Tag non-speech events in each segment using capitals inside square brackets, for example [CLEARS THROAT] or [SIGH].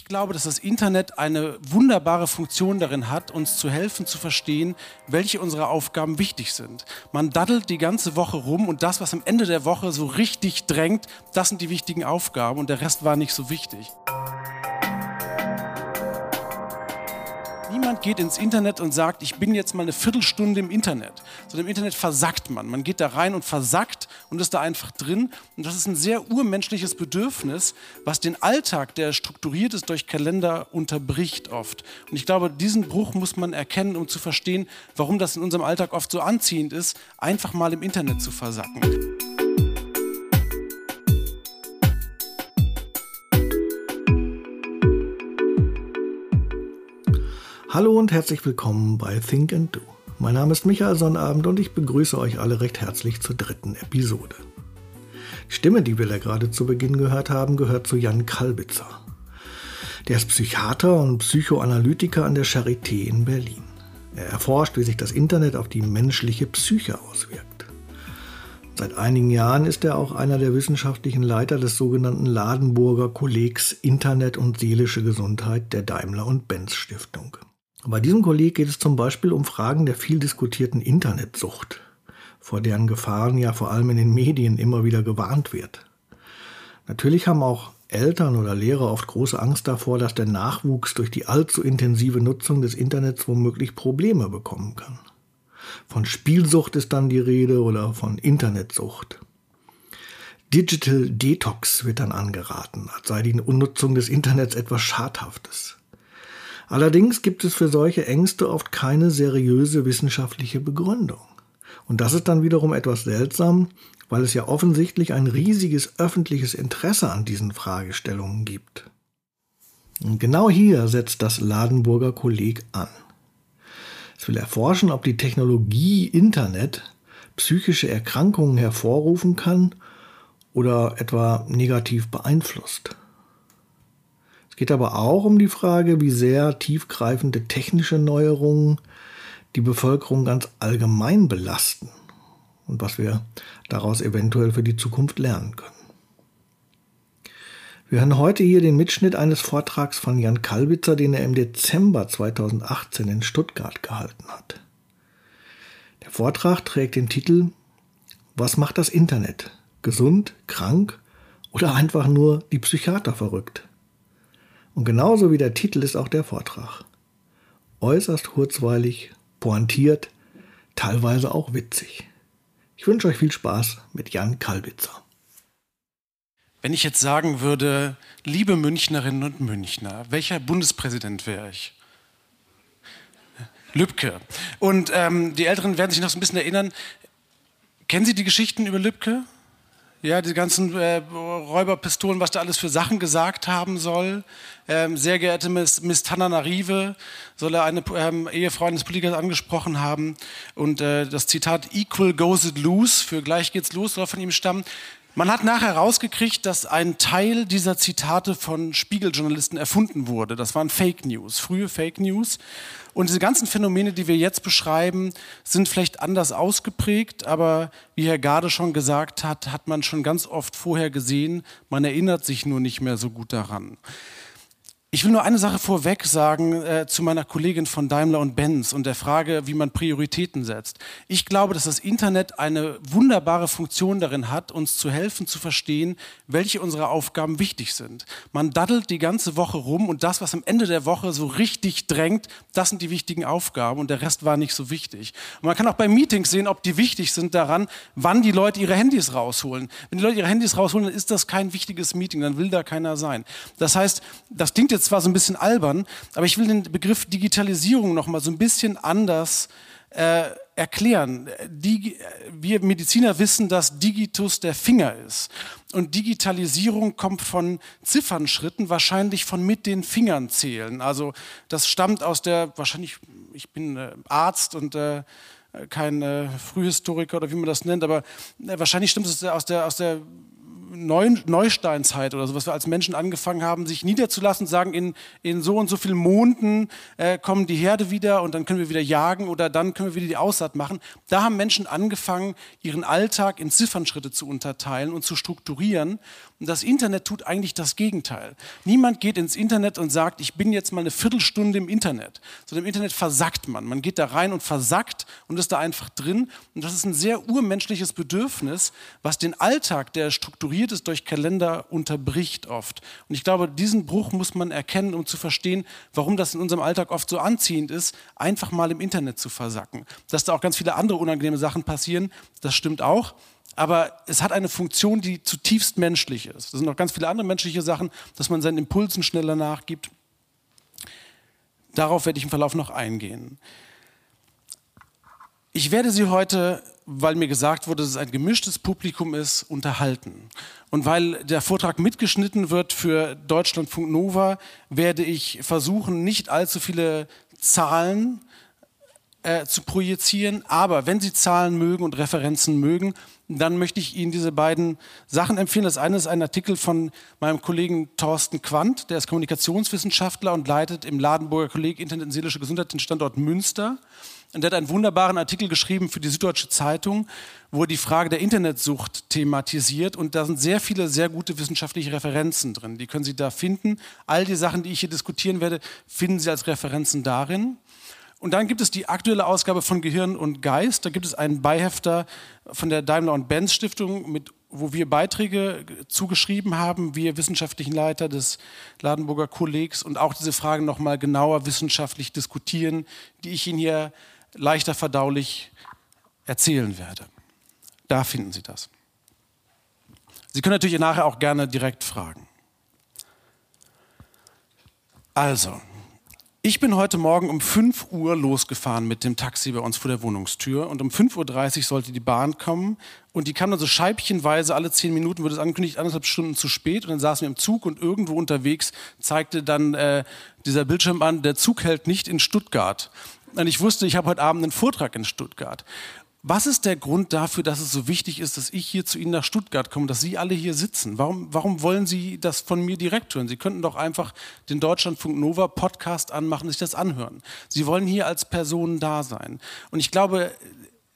Ich glaube, dass das Internet eine wunderbare Funktion darin hat, uns zu helfen zu verstehen, welche unserer Aufgaben wichtig sind. Man daddelt die ganze Woche rum und das, was am Ende der Woche so richtig drängt, das sind die wichtigen Aufgaben und der Rest war nicht so wichtig. Niemand geht ins Internet und sagt, ich bin jetzt mal eine Viertelstunde im Internet. Sondern im Internet versackt man. Man geht da rein und versackt und ist da einfach drin. Und das ist ein sehr urmenschliches Bedürfnis, was den Alltag, der strukturiert ist durch Kalender, unterbricht oft. Und ich glaube, diesen Bruch muss man erkennen, um zu verstehen, warum das in unserem Alltag oft so anziehend ist, einfach mal im Internet zu versacken. Hallo und herzlich willkommen bei Think and Do. Mein Name ist Michael Sonnabend und ich begrüße euch alle recht herzlich zur dritten Episode. Die Stimme, die wir da gerade zu Beginn gehört haben, gehört zu Jan Kalbitzer. Der ist Psychiater und Psychoanalytiker an der Charité in Berlin. Er erforscht, wie sich das Internet auf die menschliche Psyche auswirkt. Seit einigen Jahren ist er auch einer der wissenschaftlichen Leiter des sogenannten Ladenburger Kollegs Internet und seelische Gesundheit der Daimler und Benz Stiftung. Bei diesem Kolleg geht es zum Beispiel um Fragen der viel diskutierten Internetsucht, vor deren Gefahren ja vor allem in den Medien immer wieder gewarnt wird. Natürlich haben auch Eltern oder Lehrer oft große Angst davor, dass der Nachwuchs durch die allzu intensive Nutzung des Internets womöglich Probleme bekommen kann. Von Spielsucht ist dann die Rede oder von Internetsucht. Digital Detox wird dann angeraten, als sei die Unnutzung des Internets etwas Schadhaftes. Allerdings gibt es für solche Ängste oft keine seriöse wissenschaftliche Begründung. Und das ist dann wiederum etwas seltsam, weil es ja offensichtlich ein riesiges öffentliches Interesse an diesen Fragestellungen gibt. Und genau hier setzt das Ladenburger Kolleg an. Es will erforschen, ob die Technologie Internet psychische Erkrankungen hervorrufen kann oder etwa negativ beeinflusst geht aber auch um die Frage, wie sehr tiefgreifende technische Neuerungen die Bevölkerung ganz allgemein belasten und was wir daraus eventuell für die Zukunft lernen können. Wir hören heute hier den Mitschnitt eines Vortrags von Jan Kalbitzer, den er im Dezember 2018 in Stuttgart gehalten hat. Der Vortrag trägt den Titel Was macht das Internet? Gesund, krank oder einfach nur die Psychiater verrückt? Und genauso wie der Titel ist auch der Vortrag. Äußerst kurzweilig, pointiert, teilweise auch witzig. Ich wünsche euch viel Spaß mit Jan Kalbitzer. Wenn ich jetzt sagen würde, liebe Münchnerinnen und Münchner, welcher Bundespräsident wäre ich? Lübcke. Und ähm, die Älteren werden sich noch so ein bisschen erinnern. Kennen Sie die Geschichten über Lübcke? Ja, die ganzen äh, Räuberpistolen, was da alles für Sachen gesagt haben soll. Ähm, sehr geehrte Miss, Miss Tananarive soll er eine ähm, Ehefrau eines Politikers angesprochen haben. Und äh, das Zitat Equal goes it loose, für gleich geht's los, soll von ihm stammen. Man hat nachher herausgekriegt, dass ein Teil dieser Zitate von Spiegeljournalisten erfunden wurde. Das waren Fake News, frühe Fake News. Und diese ganzen Phänomene, die wir jetzt beschreiben, sind vielleicht anders ausgeprägt, aber wie Herr Garde schon gesagt hat, hat man schon ganz oft vorher gesehen, man erinnert sich nur nicht mehr so gut daran. Ich will nur eine Sache vorweg sagen äh, zu meiner Kollegin von Daimler und Benz und der Frage, wie man Prioritäten setzt. Ich glaube, dass das Internet eine wunderbare Funktion darin hat, uns zu helfen zu verstehen, welche unserer Aufgaben wichtig sind. Man daddelt die ganze Woche rum und das, was am Ende der Woche so richtig drängt, das sind die wichtigen Aufgaben und der Rest war nicht so wichtig. Und man kann auch bei Meetings sehen, ob die wichtig sind daran, wann die Leute ihre Handys rausholen. Wenn die Leute ihre Handys rausholen, dann ist das kein wichtiges Meeting, dann will da keiner sein. Das heißt, das klingt jetzt jetzt zwar so ein bisschen albern, aber ich will den Begriff Digitalisierung noch mal so ein bisschen anders äh, erklären. Die, wir Mediziner wissen, dass Digitus der Finger ist. Und Digitalisierung kommt von Ziffernschritten, wahrscheinlich von mit den Fingern zählen. Also das stammt aus der, wahrscheinlich, ich bin äh, Arzt und äh, kein äh, Frühhistoriker oder wie man das nennt, aber äh, wahrscheinlich stimmt es aus der, aus der Neusteinzeit oder so, was wir als Menschen angefangen haben, sich niederzulassen und sagen, in, in so und so vielen Monden äh, kommen die Herde wieder und dann können wir wieder jagen oder dann können wir wieder die Aussaat machen. Da haben Menschen angefangen, ihren Alltag in Ziffernschritte zu unterteilen und zu strukturieren. Und das Internet tut eigentlich das Gegenteil. Niemand geht ins Internet und sagt, ich bin jetzt mal eine Viertelstunde im Internet. Sondern im Internet versackt man. Man geht da rein und versackt und ist da einfach drin. Und das ist ein sehr urmenschliches Bedürfnis, was den Alltag, der strukturiert ist durch Kalender, unterbricht oft. Und ich glaube, diesen Bruch muss man erkennen, um zu verstehen, warum das in unserem Alltag oft so anziehend ist, einfach mal im Internet zu versacken. Dass da auch ganz viele andere unangenehme Sachen passieren, das stimmt auch. Aber es hat eine Funktion, die zutiefst menschlich ist. Das sind noch ganz viele andere menschliche Sachen, dass man seinen Impulsen schneller nachgibt. Darauf werde ich im Verlauf noch eingehen. Ich werde Sie heute, weil mir gesagt wurde, dass es ein gemischtes Publikum ist, unterhalten. Und weil der Vortrag mitgeschnitten wird für Deutschlandfunk Nova, werde ich versuchen, nicht allzu viele Zahlen äh, zu projizieren. Aber wenn Sie Zahlen mögen und Referenzen mögen, dann möchte ich Ihnen diese beiden Sachen empfehlen. Das eine ist ein Artikel von meinem Kollegen Thorsten Quandt, der ist Kommunikationswissenschaftler und leitet im Ladenburger Kolleg Internet und seelische Gesundheit den Standort Münster. Und der hat einen wunderbaren Artikel geschrieben für die Süddeutsche Zeitung, wo er die Frage der Internetsucht thematisiert. Und da sind sehr viele sehr gute wissenschaftliche Referenzen drin. Die können Sie da finden. All die Sachen, die ich hier diskutieren werde, finden Sie als Referenzen darin. Und dann gibt es die aktuelle Ausgabe von Gehirn und Geist. Da gibt es einen Beihefter von der Daimler und Benz Stiftung, mit, wo wir Beiträge zugeschrieben haben, wir wissenschaftlichen Leiter des Ladenburger Kollegs und auch diese Fragen nochmal genauer wissenschaftlich diskutieren, die ich Ihnen hier leichter verdaulich erzählen werde. Da finden Sie das. Sie können natürlich nachher auch gerne direkt fragen. Also, ich bin heute Morgen um 5 Uhr losgefahren mit dem Taxi bei uns vor der Wohnungstür und um 5.30 Uhr sollte die Bahn kommen und die kam dann so scheibchenweise, alle 10 Minuten wurde es angekündigt, anderthalb Stunden zu spät und dann saßen wir im Zug und irgendwo unterwegs zeigte dann äh, dieser Bildschirm an, der Zug hält nicht in Stuttgart. Und ich wusste, ich habe heute Abend einen Vortrag in Stuttgart. Was ist der Grund dafür, dass es so wichtig ist, dass ich hier zu Ihnen nach Stuttgart komme, dass Sie alle hier sitzen? Warum, warum wollen Sie das von mir direkt hören? Sie könnten doch einfach den Deutschlandfunk Nova Podcast anmachen, sich das anhören. Sie wollen hier als Personen da sein. Und ich glaube,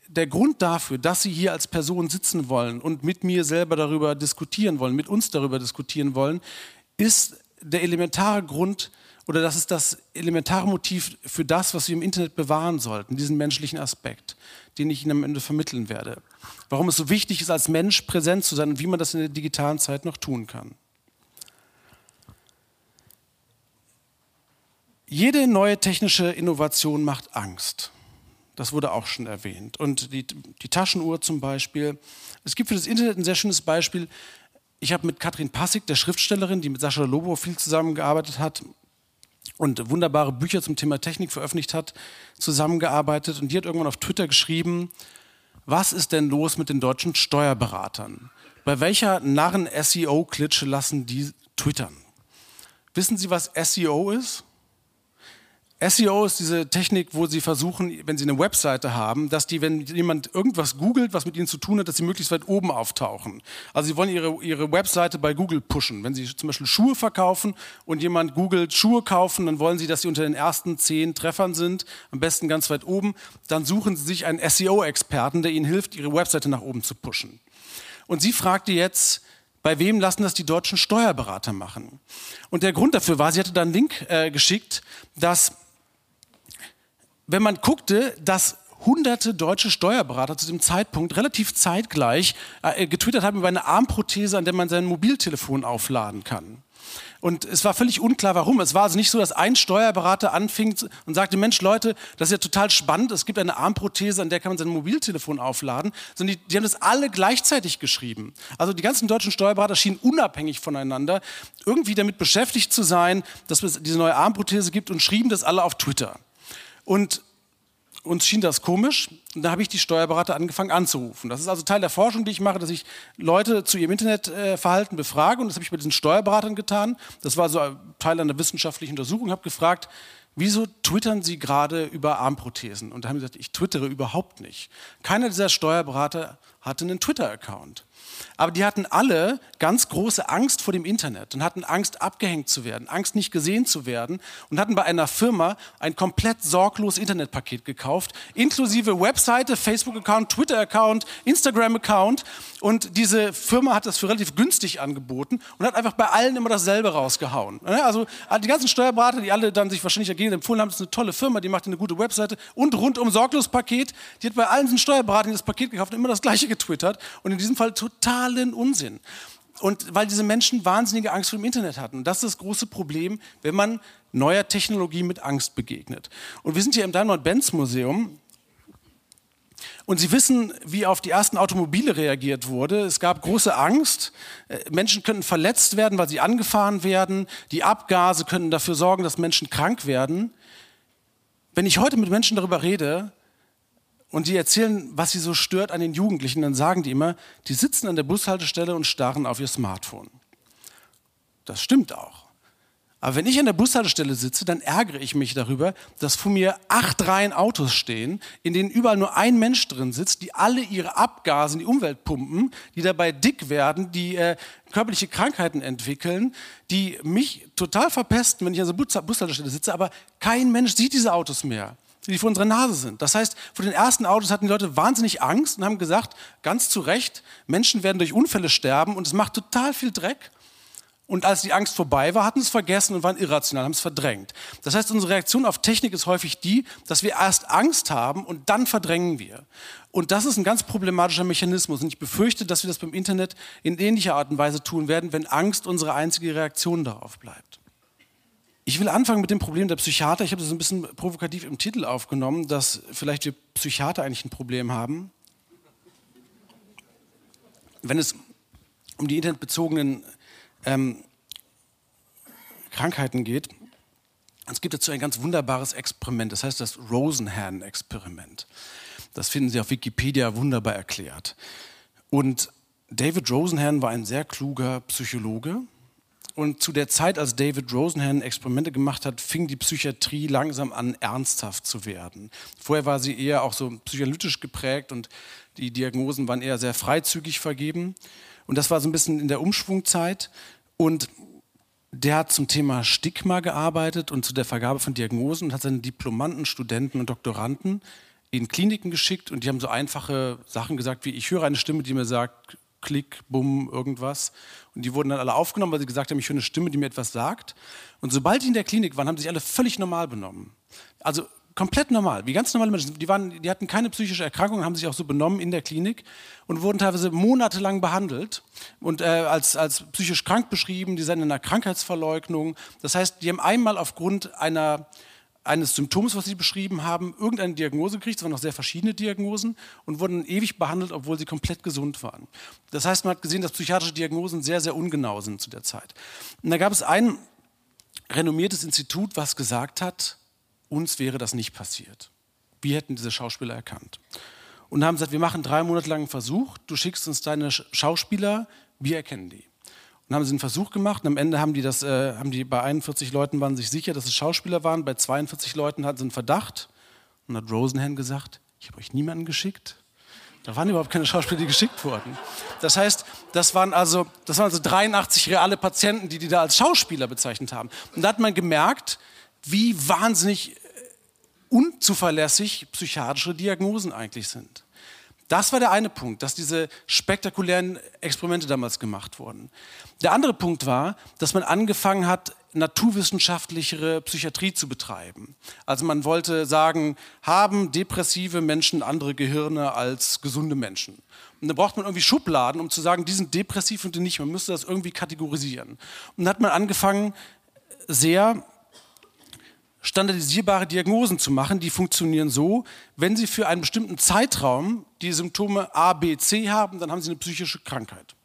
der Grund dafür, dass Sie hier als Person sitzen wollen und mit mir selber darüber diskutieren wollen, mit uns darüber diskutieren wollen, ist der elementare Grund, oder das ist das elementare Motiv für das, was wir im Internet bewahren sollten, diesen menschlichen Aspekt den ich Ihnen am Ende vermitteln werde. Warum es so wichtig ist, als Mensch präsent zu sein und wie man das in der digitalen Zeit noch tun kann. Jede neue technische Innovation macht Angst. Das wurde auch schon erwähnt. Und die, die Taschenuhr zum Beispiel. Es gibt für das Internet ein sehr schönes Beispiel. Ich habe mit Katrin Passig, der Schriftstellerin, die mit Sascha Lobo viel zusammengearbeitet hat, und wunderbare Bücher zum Thema Technik veröffentlicht hat, zusammengearbeitet. Und die hat irgendwann auf Twitter geschrieben, was ist denn los mit den deutschen Steuerberatern? Bei welcher Narren-SEO-Klitsche lassen die twittern? Wissen Sie, was SEO ist? SEO ist diese Technik, wo Sie versuchen, wenn Sie eine Webseite haben, dass die, wenn jemand irgendwas googelt, was mit Ihnen zu tun hat, dass Sie möglichst weit oben auftauchen. Also Sie wollen Ihre, Ihre Webseite bei Google pushen. Wenn Sie zum Beispiel Schuhe verkaufen und jemand googelt Schuhe kaufen, dann wollen Sie, dass Sie unter den ersten zehn Treffern sind, am besten ganz weit oben. Dann suchen Sie sich einen SEO-Experten, der Ihnen hilft, Ihre Webseite nach oben zu pushen. Und sie fragte jetzt, bei wem lassen das die deutschen Steuerberater machen? Und der Grund dafür war, sie hatte da einen Link äh, geschickt, dass wenn man guckte, dass hunderte deutsche Steuerberater zu dem Zeitpunkt relativ zeitgleich äh, getwittert haben über eine Armprothese, an der man sein Mobiltelefon aufladen kann. Und es war völlig unklar, warum. Es war also nicht so, dass ein Steuerberater anfing und sagte, Mensch, Leute, das ist ja total spannend. Es gibt eine Armprothese, an der kann man sein Mobiltelefon aufladen. Sondern die, die haben das alle gleichzeitig geschrieben. Also die ganzen deutschen Steuerberater schienen unabhängig voneinander irgendwie damit beschäftigt zu sein, dass es diese neue Armprothese gibt und schrieben das alle auf Twitter. Und uns schien das komisch. Und da habe ich die Steuerberater angefangen anzurufen. Das ist also Teil der Forschung, die ich mache, dass ich Leute zu ihrem Internetverhalten befrage. Und das habe ich bei diesen Steuerberatern getan. Das war so Teil einer wissenschaftlichen Untersuchung. Habe gefragt, wieso twittern Sie gerade über Armprothesen? Und da haben sie gesagt, ich twittere überhaupt nicht. Keiner dieser Steuerberater hatte einen Twitter-Account. Aber die hatten alle ganz große Angst vor dem Internet und hatten Angst, abgehängt zu werden, Angst, nicht gesehen zu werden und hatten bei einer Firma ein komplett sorglos Internetpaket gekauft, inklusive Webseite, Facebook-Account, Twitter-Account, Instagram-Account. Und diese Firma hat das für relativ günstig angeboten und hat einfach bei allen immer dasselbe rausgehauen. Also die ganzen Steuerberater, die alle dann sich wahrscheinlich dagegen empfohlen haben, das ist eine tolle Firma, die macht eine gute Webseite und rundum sorglos Paket. Die hat bei allen Steuerberatern das Paket gekauft und immer das gleiche getwittert. Und in diesem Fall totalen Unsinn. Und weil diese Menschen wahnsinnige Angst vor dem Internet hatten. Und das ist das große Problem, wenn man neuer Technologie mit Angst begegnet. Und wir sind hier im Daimler-Benz-Museum. Und Sie wissen, wie auf die ersten Automobile reagiert wurde. Es gab große Angst. Äh, Menschen könnten verletzt werden, weil sie angefahren werden. Die Abgase könnten dafür sorgen, dass Menschen krank werden. Wenn ich heute mit Menschen darüber rede, und die erzählen, was sie so stört an den Jugendlichen. Dann sagen die immer, die sitzen an der Bushaltestelle und starren auf ihr Smartphone. Das stimmt auch. Aber wenn ich an der Bushaltestelle sitze, dann ärgere ich mich darüber, dass vor mir acht Reihen Autos stehen, in denen überall nur ein Mensch drin sitzt, die alle ihre Abgase in die Umwelt pumpen, die dabei dick werden, die äh, körperliche Krankheiten entwickeln, die mich total verpesten, wenn ich an der Bushaltestelle sitze, aber kein Mensch sieht diese Autos mehr die vor unserer Nase sind. Das heißt, vor den ersten Autos hatten die Leute wahnsinnig Angst und haben gesagt, ganz zu Recht, Menschen werden durch Unfälle sterben und es macht total viel Dreck. Und als die Angst vorbei war, hatten sie es vergessen und waren irrational, haben es verdrängt. Das heißt, unsere Reaktion auf Technik ist häufig die, dass wir erst Angst haben und dann verdrängen wir. Und das ist ein ganz problematischer Mechanismus. Und ich befürchte, dass wir das beim Internet in ähnlicher Art und Weise tun werden, wenn Angst unsere einzige Reaktion darauf bleibt. Ich will anfangen mit dem Problem der Psychiater. Ich habe das ein bisschen provokativ im Titel aufgenommen, dass vielleicht wir Psychiater eigentlich ein Problem haben. Wenn es um die internetbezogenen ähm, Krankheiten geht, es gibt dazu ein ganz wunderbares Experiment, das heißt das Rosenhan-Experiment. Das finden Sie auf Wikipedia wunderbar erklärt. Und David Rosenhan war ein sehr kluger Psychologe und zu der Zeit, als David Rosenhan Experimente gemacht hat, fing die Psychiatrie langsam an, ernsthaft zu werden. Vorher war sie eher auch so psychoanalytisch geprägt und die Diagnosen waren eher sehr freizügig vergeben. Und das war so ein bisschen in der Umschwungzeit. Und der hat zum Thema Stigma gearbeitet und zu der Vergabe von Diagnosen und hat seine Diplomanten, Studenten und Doktoranden in Kliniken geschickt und die haben so einfache Sachen gesagt wie, ich höre eine Stimme, die mir sagt, Klick, Bumm, irgendwas. Und die wurden dann alle aufgenommen, weil sie gesagt haben, ich höre eine Stimme, die mir etwas sagt. Und sobald die in der Klinik waren, haben sich alle völlig normal benommen. Also komplett normal, wie ganz normale Menschen. Die, waren, die hatten keine psychische Erkrankung, haben sich auch so benommen in der Klinik und wurden teilweise monatelang behandelt und äh, als, als psychisch krank beschrieben. Die sind in einer Krankheitsverleugnung. Das heißt, die haben einmal aufgrund einer eines Symptoms, was sie beschrieben haben, irgendeine Diagnose gekriegt, es waren noch sehr verschiedene Diagnosen und wurden ewig behandelt, obwohl sie komplett gesund waren. Das heißt, man hat gesehen, dass psychiatrische Diagnosen sehr, sehr ungenau sind zu der Zeit. Und da gab es ein renommiertes Institut, was gesagt hat, uns wäre das nicht passiert. Wir hätten diese Schauspieler erkannt. Und haben gesagt, wir machen drei Monate lang einen Versuch, du schickst uns deine Schauspieler, wir erkennen die. Und haben sie einen Versuch gemacht und am Ende haben die das, äh, haben die bei 41 Leuten waren sich sicher, dass es Schauspieler waren, bei 42 Leuten hatten sie einen Verdacht. Und hat Rosenhan gesagt, ich habe euch niemanden geschickt. Da waren überhaupt keine Schauspieler, die geschickt wurden. Das heißt, das waren also, das waren also 83 reale Patienten, die die da als Schauspieler bezeichnet haben. Und da hat man gemerkt, wie wahnsinnig unzuverlässig psychiatrische Diagnosen eigentlich sind. Das war der eine Punkt, dass diese spektakulären Experimente damals gemacht wurden. Der andere Punkt war, dass man angefangen hat, naturwissenschaftlichere Psychiatrie zu betreiben. Also man wollte sagen, haben depressive Menschen andere Gehirne als gesunde Menschen? Und da braucht man irgendwie Schubladen, um zu sagen, die sind depressiv und die nicht. Man müsste das irgendwie kategorisieren. Und dann hat man angefangen, sehr standardisierbare Diagnosen zu machen, die funktionieren so, wenn Sie für einen bestimmten Zeitraum die Symptome A, B, C haben, dann haben Sie eine psychische Krankheit.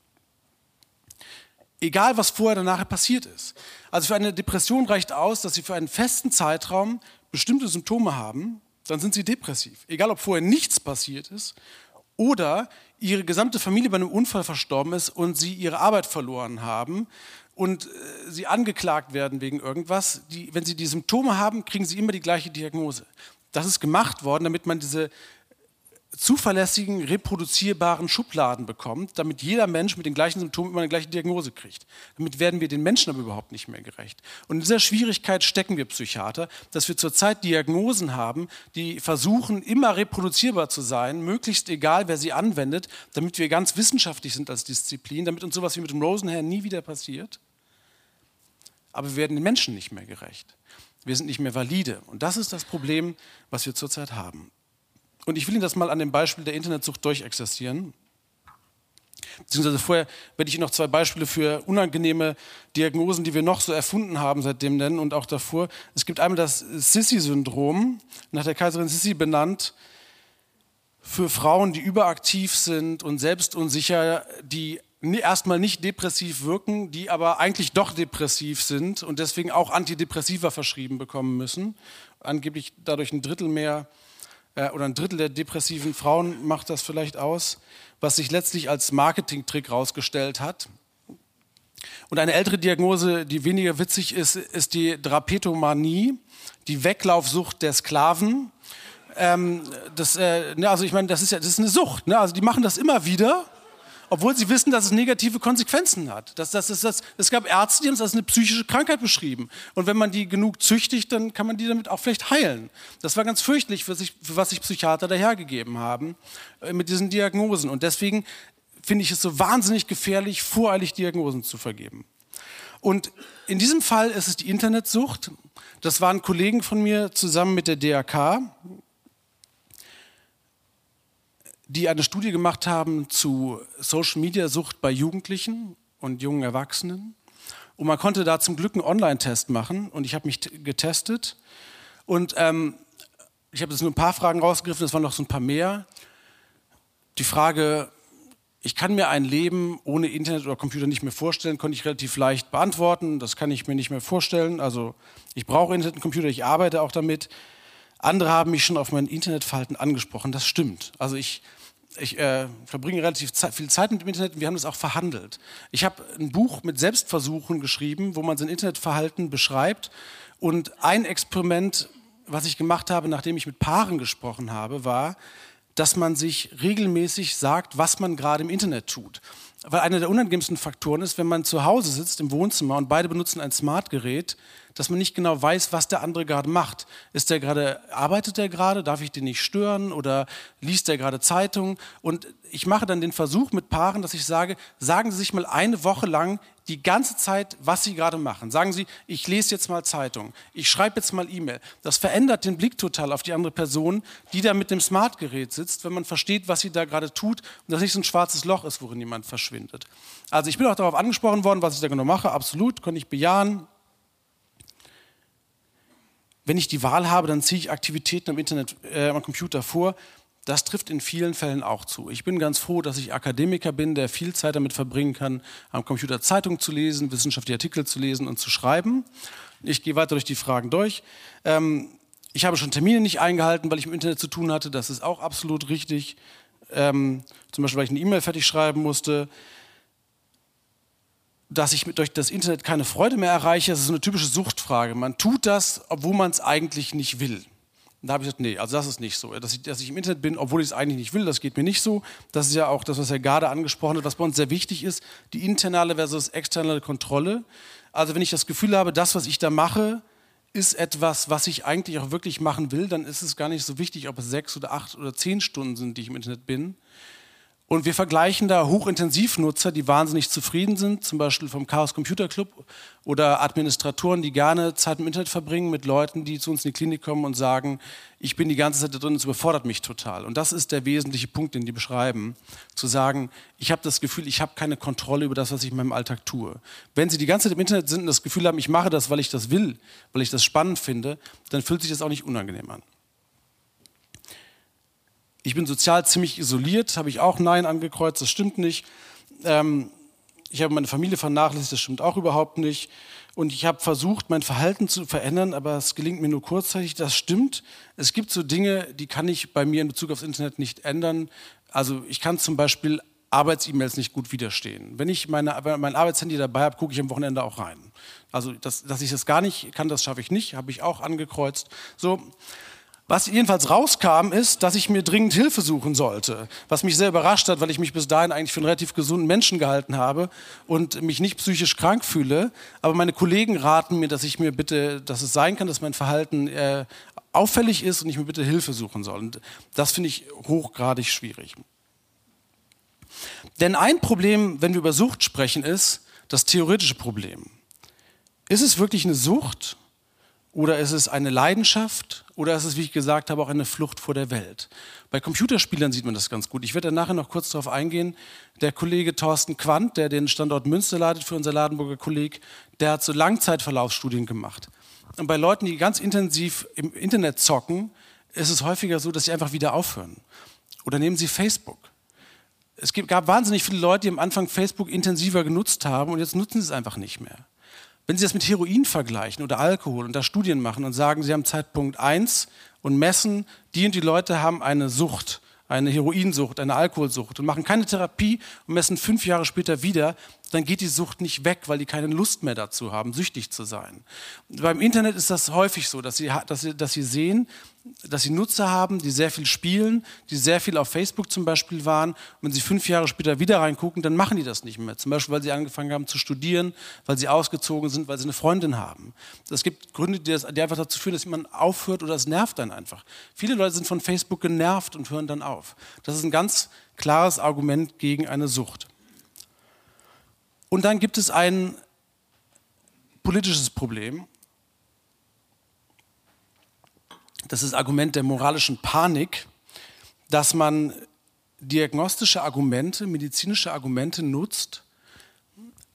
Egal, was vorher oder nachher passiert ist. Also für eine Depression reicht aus, dass Sie für einen festen Zeitraum bestimmte Symptome haben, dann sind Sie depressiv. Egal, ob vorher nichts passiert ist oder Ihre gesamte Familie bei einem Unfall verstorben ist und Sie Ihre Arbeit verloren haben und äh, sie angeklagt werden wegen irgendwas, die, wenn sie die Symptome haben, kriegen sie immer die gleiche Diagnose. Das ist gemacht worden, damit man diese zuverlässigen, reproduzierbaren Schubladen bekommt, damit jeder Mensch mit den gleichen Symptomen immer eine gleiche Diagnose kriegt. Damit werden wir den Menschen aber überhaupt nicht mehr gerecht. Und in dieser Schwierigkeit stecken wir Psychiater, dass wir zurzeit Diagnosen haben, die versuchen, immer reproduzierbar zu sein, möglichst egal, wer sie anwendet, damit wir ganz wissenschaftlich sind als Disziplin, damit uns sowas wie mit dem Rosenhair nie wieder passiert. Aber wir werden den Menschen nicht mehr gerecht. Wir sind nicht mehr valide. Und das ist das Problem, was wir zurzeit haben. Und ich will Ihnen das mal an dem Beispiel der Internetsucht durchexerzieren. Beziehungsweise vorher werde ich Ihnen noch zwei Beispiele für unangenehme Diagnosen, die wir noch so erfunden haben, seitdem nennen und auch davor. Es gibt einmal das Sissy-Syndrom, nach der Kaiserin Sissi benannt, für Frauen, die überaktiv sind und selbstunsicher, die erstmal nicht depressiv wirken, die aber eigentlich doch depressiv sind und deswegen auch Antidepressiva verschrieben bekommen müssen. Angeblich dadurch ein Drittel mehr äh, oder ein Drittel der depressiven Frauen macht das vielleicht aus, was sich letztlich als Marketingtrick herausgestellt hat. Und eine ältere Diagnose, die weniger witzig ist, ist die Drapetomanie, die Weglaufsucht der Sklaven. Ähm, das, äh, ne, also ich meine, das ist ja das ist eine Sucht. Ne? Also die machen das immer wieder obwohl sie wissen, dass es negative Konsequenzen hat. Das, das, das, das, es gab Ärzte, die haben es als eine psychische Krankheit beschrieben. Und wenn man die genug züchtigt, dann kann man die damit auch vielleicht heilen. Das war ganz fürchtlich, für, sich, für was sich Psychiater dahergegeben haben äh, mit diesen Diagnosen. Und deswegen finde ich es so wahnsinnig gefährlich, voreilig Diagnosen zu vergeben. Und in diesem Fall ist es die Internetsucht. Das waren Kollegen von mir zusammen mit der DRK, die eine Studie gemacht haben zu Social-Media-Sucht bei Jugendlichen und jungen Erwachsenen. Und man konnte da zum Glück einen Online-Test machen und ich habe mich getestet. Und ähm, ich habe jetzt nur ein paar Fragen rausgegriffen, es waren noch so ein paar mehr. Die Frage, ich kann mir ein Leben ohne Internet oder Computer nicht mehr vorstellen, konnte ich relativ leicht beantworten. Das kann ich mir nicht mehr vorstellen. Also ich brauche Internet und Computer, ich arbeite auch damit. Andere haben mich schon auf mein Internetverhalten angesprochen. Das stimmt. Also ich ich äh, verbringe relativ Zeit, viel Zeit mit dem Internet und wir haben das auch verhandelt. Ich habe ein Buch mit Selbstversuchen geschrieben, wo man sein Internetverhalten beschreibt. Und ein Experiment, was ich gemacht habe, nachdem ich mit Paaren gesprochen habe, war, dass man sich regelmäßig sagt, was man gerade im Internet tut. Weil einer der unangenehmsten Faktoren ist, wenn man zu Hause sitzt im Wohnzimmer und beide benutzen ein Smartgerät, dass man nicht genau weiß, was der andere gerade macht. Ist der gerade, arbeitet der gerade? Darf ich den nicht stören? Oder liest der gerade Zeitung? Und ich mache dann den Versuch mit Paaren, dass ich sage, sagen Sie sich mal eine Woche lang die ganze Zeit, was Sie gerade machen. Sagen Sie, ich lese jetzt mal Zeitung, ich schreibe jetzt mal E-Mail. Das verändert den Blick total auf die andere Person, die da mit dem Smartgerät sitzt, wenn man versteht, was sie da gerade tut und das nicht so ein schwarzes Loch ist, worin jemand verschwindet. Also ich bin auch darauf angesprochen worden, was ich da genau mache. Absolut, kann ich bejahen. Wenn ich die Wahl habe, dann ziehe ich Aktivitäten am Internet, äh, am Computer vor. Das trifft in vielen Fällen auch zu. Ich bin ganz froh, dass ich Akademiker bin, der viel Zeit damit verbringen kann, am Computer Zeitungen zu lesen, wissenschaftliche Artikel zu lesen und zu schreiben. Ich gehe weiter durch die Fragen durch. Ähm, ich habe schon Termine nicht eingehalten, weil ich im Internet zu tun hatte. Das ist auch absolut richtig. Ähm, zum Beispiel, weil ich eine E-Mail fertig schreiben musste dass ich durch das Internet keine Freude mehr erreiche, das ist eine typische Suchtfrage. Man tut das, obwohl man es eigentlich nicht will. Und da habe ich gesagt, nee, also das ist nicht so. Dass ich, dass ich im Internet bin, obwohl ich es eigentlich nicht will, das geht mir nicht so. Das ist ja auch das, was Herr Garde angesprochen hat, was bei uns sehr wichtig ist, die internale versus externe Kontrolle. Also wenn ich das Gefühl habe, das, was ich da mache, ist etwas, was ich eigentlich auch wirklich machen will, dann ist es gar nicht so wichtig, ob es sechs oder acht oder zehn Stunden sind, die ich im Internet bin. Und wir vergleichen da Hochintensivnutzer, die wahnsinnig zufrieden sind, zum Beispiel vom Chaos Computer Club oder Administratoren, die gerne Zeit im Internet verbringen mit Leuten, die zu uns in die Klinik kommen und sagen, ich bin die ganze Zeit da drin, es überfordert mich total. Und das ist der wesentliche Punkt, den die beschreiben, zu sagen, ich habe das Gefühl, ich habe keine Kontrolle über das, was ich in meinem Alltag tue. Wenn Sie die ganze Zeit im Internet sind und das Gefühl haben, ich mache das, weil ich das will, weil ich das spannend finde, dann fühlt sich das auch nicht unangenehm an. Ich bin sozial ziemlich isoliert, habe ich auch Nein angekreuzt, das stimmt nicht. Ähm, ich habe meine Familie vernachlässigt, das stimmt auch überhaupt nicht. Und ich habe versucht, mein Verhalten zu verändern, aber es gelingt mir nur kurzzeitig. Das stimmt. Es gibt so Dinge, die kann ich bei mir in Bezug aufs Internet nicht ändern. Also ich kann zum Beispiel Arbeits-E-Mails nicht gut widerstehen. Wenn ich meine, mein Arbeitshandy dabei habe, gucke ich am Wochenende auch rein. Also, das, dass ich das gar nicht kann, das schaffe ich nicht, habe ich auch angekreuzt. So, was jedenfalls rauskam, ist, dass ich mir dringend Hilfe suchen sollte. Was mich sehr überrascht hat, weil ich mich bis dahin eigentlich für einen relativ gesunden Menschen gehalten habe und mich nicht psychisch krank fühle. Aber meine Kollegen raten mir, dass ich mir bitte, dass es sein kann, dass mein Verhalten äh, auffällig ist und ich mir bitte Hilfe suchen soll. Und das finde ich hochgradig schwierig. Denn ein Problem, wenn wir über Sucht sprechen, ist das theoretische Problem. Ist es wirklich eine Sucht oder ist es eine Leidenschaft oder ist es, wie ich gesagt habe, auch eine Flucht vor der Welt? Bei Computerspielern sieht man das ganz gut. Ich werde da nachher noch kurz darauf eingehen. Der Kollege Thorsten Quandt, der den Standort Münster leitet für unser Ladenburger Kolleg, der hat so Langzeitverlaufsstudien gemacht. Und bei Leuten, die ganz intensiv im Internet zocken, ist es häufiger so, dass sie einfach wieder aufhören. Oder nehmen Sie Facebook. Es gab wahnsinnig viele Leute, die am Anfang Facebook intensiver genutzt haben und jetzt nutzen sie es einfach nicht mehr. Wenn Sie das mit Heroin vergleichen oder Alkohol und da Studien machen und sagen, Sie haben Zeitpunkt 1 und messen, die und die Leute haben eine Sucht, eine Heroinsucht, eine Alkoholsucht und machen keine Therapie und messen fünf Jahre später wieder, dann geht die Sucht nicht weg, weil die keine Lust mehr dazu haben, süchtig zu sein. Beim Internet ist das häufig so, dass sie, dass sie, dass sie sehen, dass sie Nutzer haben, die sehr viel spielen, die sehr viel auf Facebook zum Beispiel waren. Und wenn sie fünf Jahre später wieder reingucken, dann machen die das nicht mehr. Zum Beispiel, weil sie angefangen haben zu studieren, weil sie ausgezogen sind, weil sie eine Freundin haben. Es gibt Gründe, die, das, die einfach dazu führen, dass man aufhört oder es nervt dann einfach. Viele Leute sind von Facebook genervt und hören dann auf. Das ist ein ganz klares Argument gegen eine Sucht. Und dann gibt es ein politisches Problem. Das ist das Argument der moralischen Panik, dass man diagnostische Argumente, medizinische Argumente nutzt,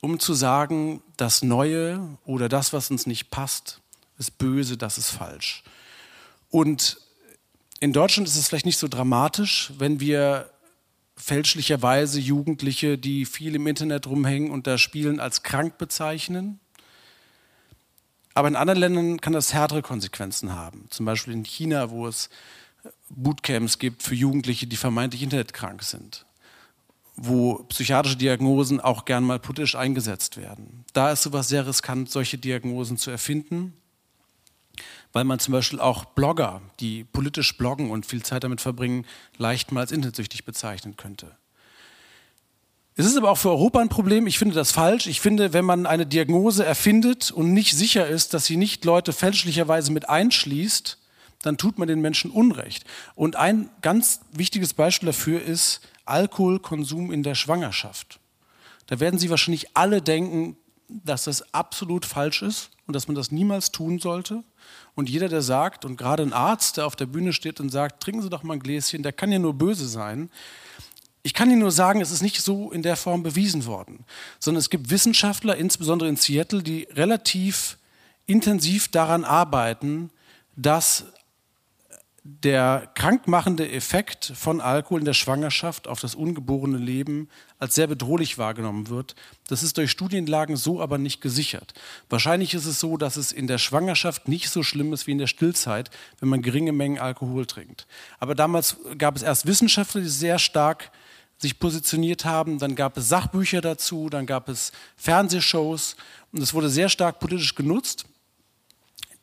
um zu sagen, das Neue oder das, was uns nicht passt, ist böse, das ist falsch. Und in Deutschland ist es vielleicht nicht so dramatisch, wenn wir fälschlicherweise Jugendliche, die viel im Internet rumhängen und da spielen, als krank bezeichnen. Aber in anderen Ländern kann das härtere Konsequenzen haben. Zum Beispiel in China, wo es Bootcamps gibt für Jugendliche, die vermeintlich internetkrank sind, wo psychiatrische Diagnosen auch gern mal politisch eingesetzt werden. Da ist sowas sehr riskant, solche Diagnosen zu erfinden weil man zum Beispiel auch Blogger, die politisch bloggen und viel Zeit damit verbringen, leicht mal als internetsüchtig bezeichnen könnte. Es ist aber auch für Europa ein Problem. Ich finde das falsch. Ich finde, wenn man eine Diagnose erfindet und nicht sicher ist, dass sie nicht Leute fälschlicherweise mit einschließt, dann tut man den Menschen Unrecht. Und ein ganz wichtiges Beispiel dafür ist Alkoholkonsum in der Schwangerschaft. Da werden Sie wahrscheinlich alle denken, dass das absolut falsch ist und dass man das niemals tun sollte. Und jeder, der sagt, und gerade ein Arzt, der auf der Bühne steht und sagt, trinken Sie doch mal ein Gläschen, der kann ja nur böse sein. Ich kann Ihnen nur sagen, es ist nicht so in der Form bewiesen worden, sondern es gibt Wissenschaftler, insbesondere in Seattle, die relativ intensiv daran arbeiten, dass der krankmachende Effekt von Alkohol in der Schwangerschaft auf das ungeborene Leben als sehr bedrohlich wahrgenommen wird. Das ist durch Studienlagen so aber nicht gesichert. Wahrscheinlich ist es so, dass es in der Schwangerschaft nicht so schlimm ist wie in der Stillzeit, wenn man geringe Mengen Alkohol trinkt. Aber damals gab es erst Wissenschaftler, die sehr stark sich positioniert haben, dann gab es Sachbücher dazu, dann gab es Fernsehshows und es wurde sehr stark politisch genutzt